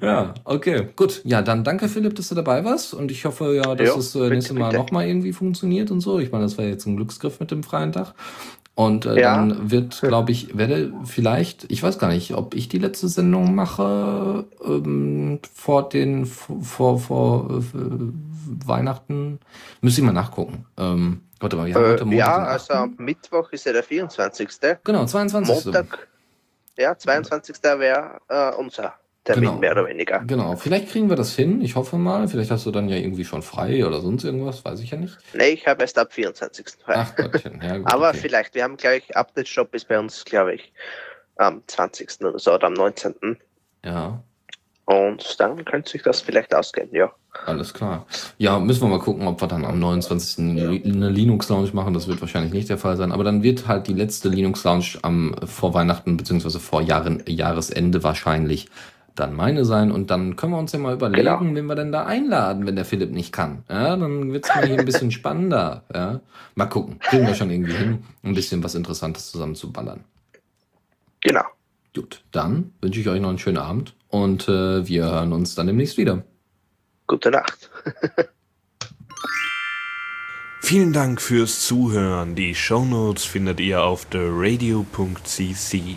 ja, okay, gut. Ja, dann danke Philipp, dass du dabei warst und ich hoffe ja, dass jo, es äh, nächstes Mal nochmal irgendwie funktioniert und so. Ich meine, das war jetzt ein Glücksgriff mit dem freien Tag. Und äh, ja. dann wird, glaube ich, werde vielleicht, ich weiß gar nicht, ob ich die letzte Sendung mache ähm, vor den vor vor äh, Weihnachten. Müsste ich mal nachgucken. Ähm, warte mal, wir haben heute Montag. Ja, also am Mittwoch ist ja der 24. Genau, 22. Montag. Ja, 22. wäre äh, unser Termin, genau. mehr oder weniger. Genau, vielleicht kriegen wir das hin. Ich hoffe mal. Vielleicht hast du dann ja irgendwie schon frei oder sonst irgendwas, weiß ich ja nicht. Nee, ich habe erst ab 24. frei. Ach Gottchen, ja gut, Aber okay. vielleicht, wir haben gleich, Update-Shop ist bei uns, glaube ich, am 20. oder so oder am 19. Ja. Und dann könnte sich das vielleicht ausgehen, ja. Alles klar. Ja, müssen wir mal gucken, ob wir dann am 29. eine Linux-Lounge machen. Das wird wahrscheinlich nicht der Fall sein. Aber dann wird halt die letzte Linux-Lounge am vor Weihnachten beziehungsweise vor Jahren, Jahresende wahrscheinlich dann meine sein und dann können wir uns ja mal überlegen, genau. wen wir denn da einladen, wenn der Philipp nicht kann. Ja, dann wird's mal hier ein bisschen spannender. Ja, mal gucken, kriegen wir schon irgendwie hin, ein bisschen was Interessantes zusammen zu ballern. Genau. Gut, dann wünsche ich euch noch einen schönen Abend und äh, wir hören uns dann demnächst wieder. Gute Nacht. Vielen Dank fürs Zuhören. Die Shownotes findet ihr auf theradio.cc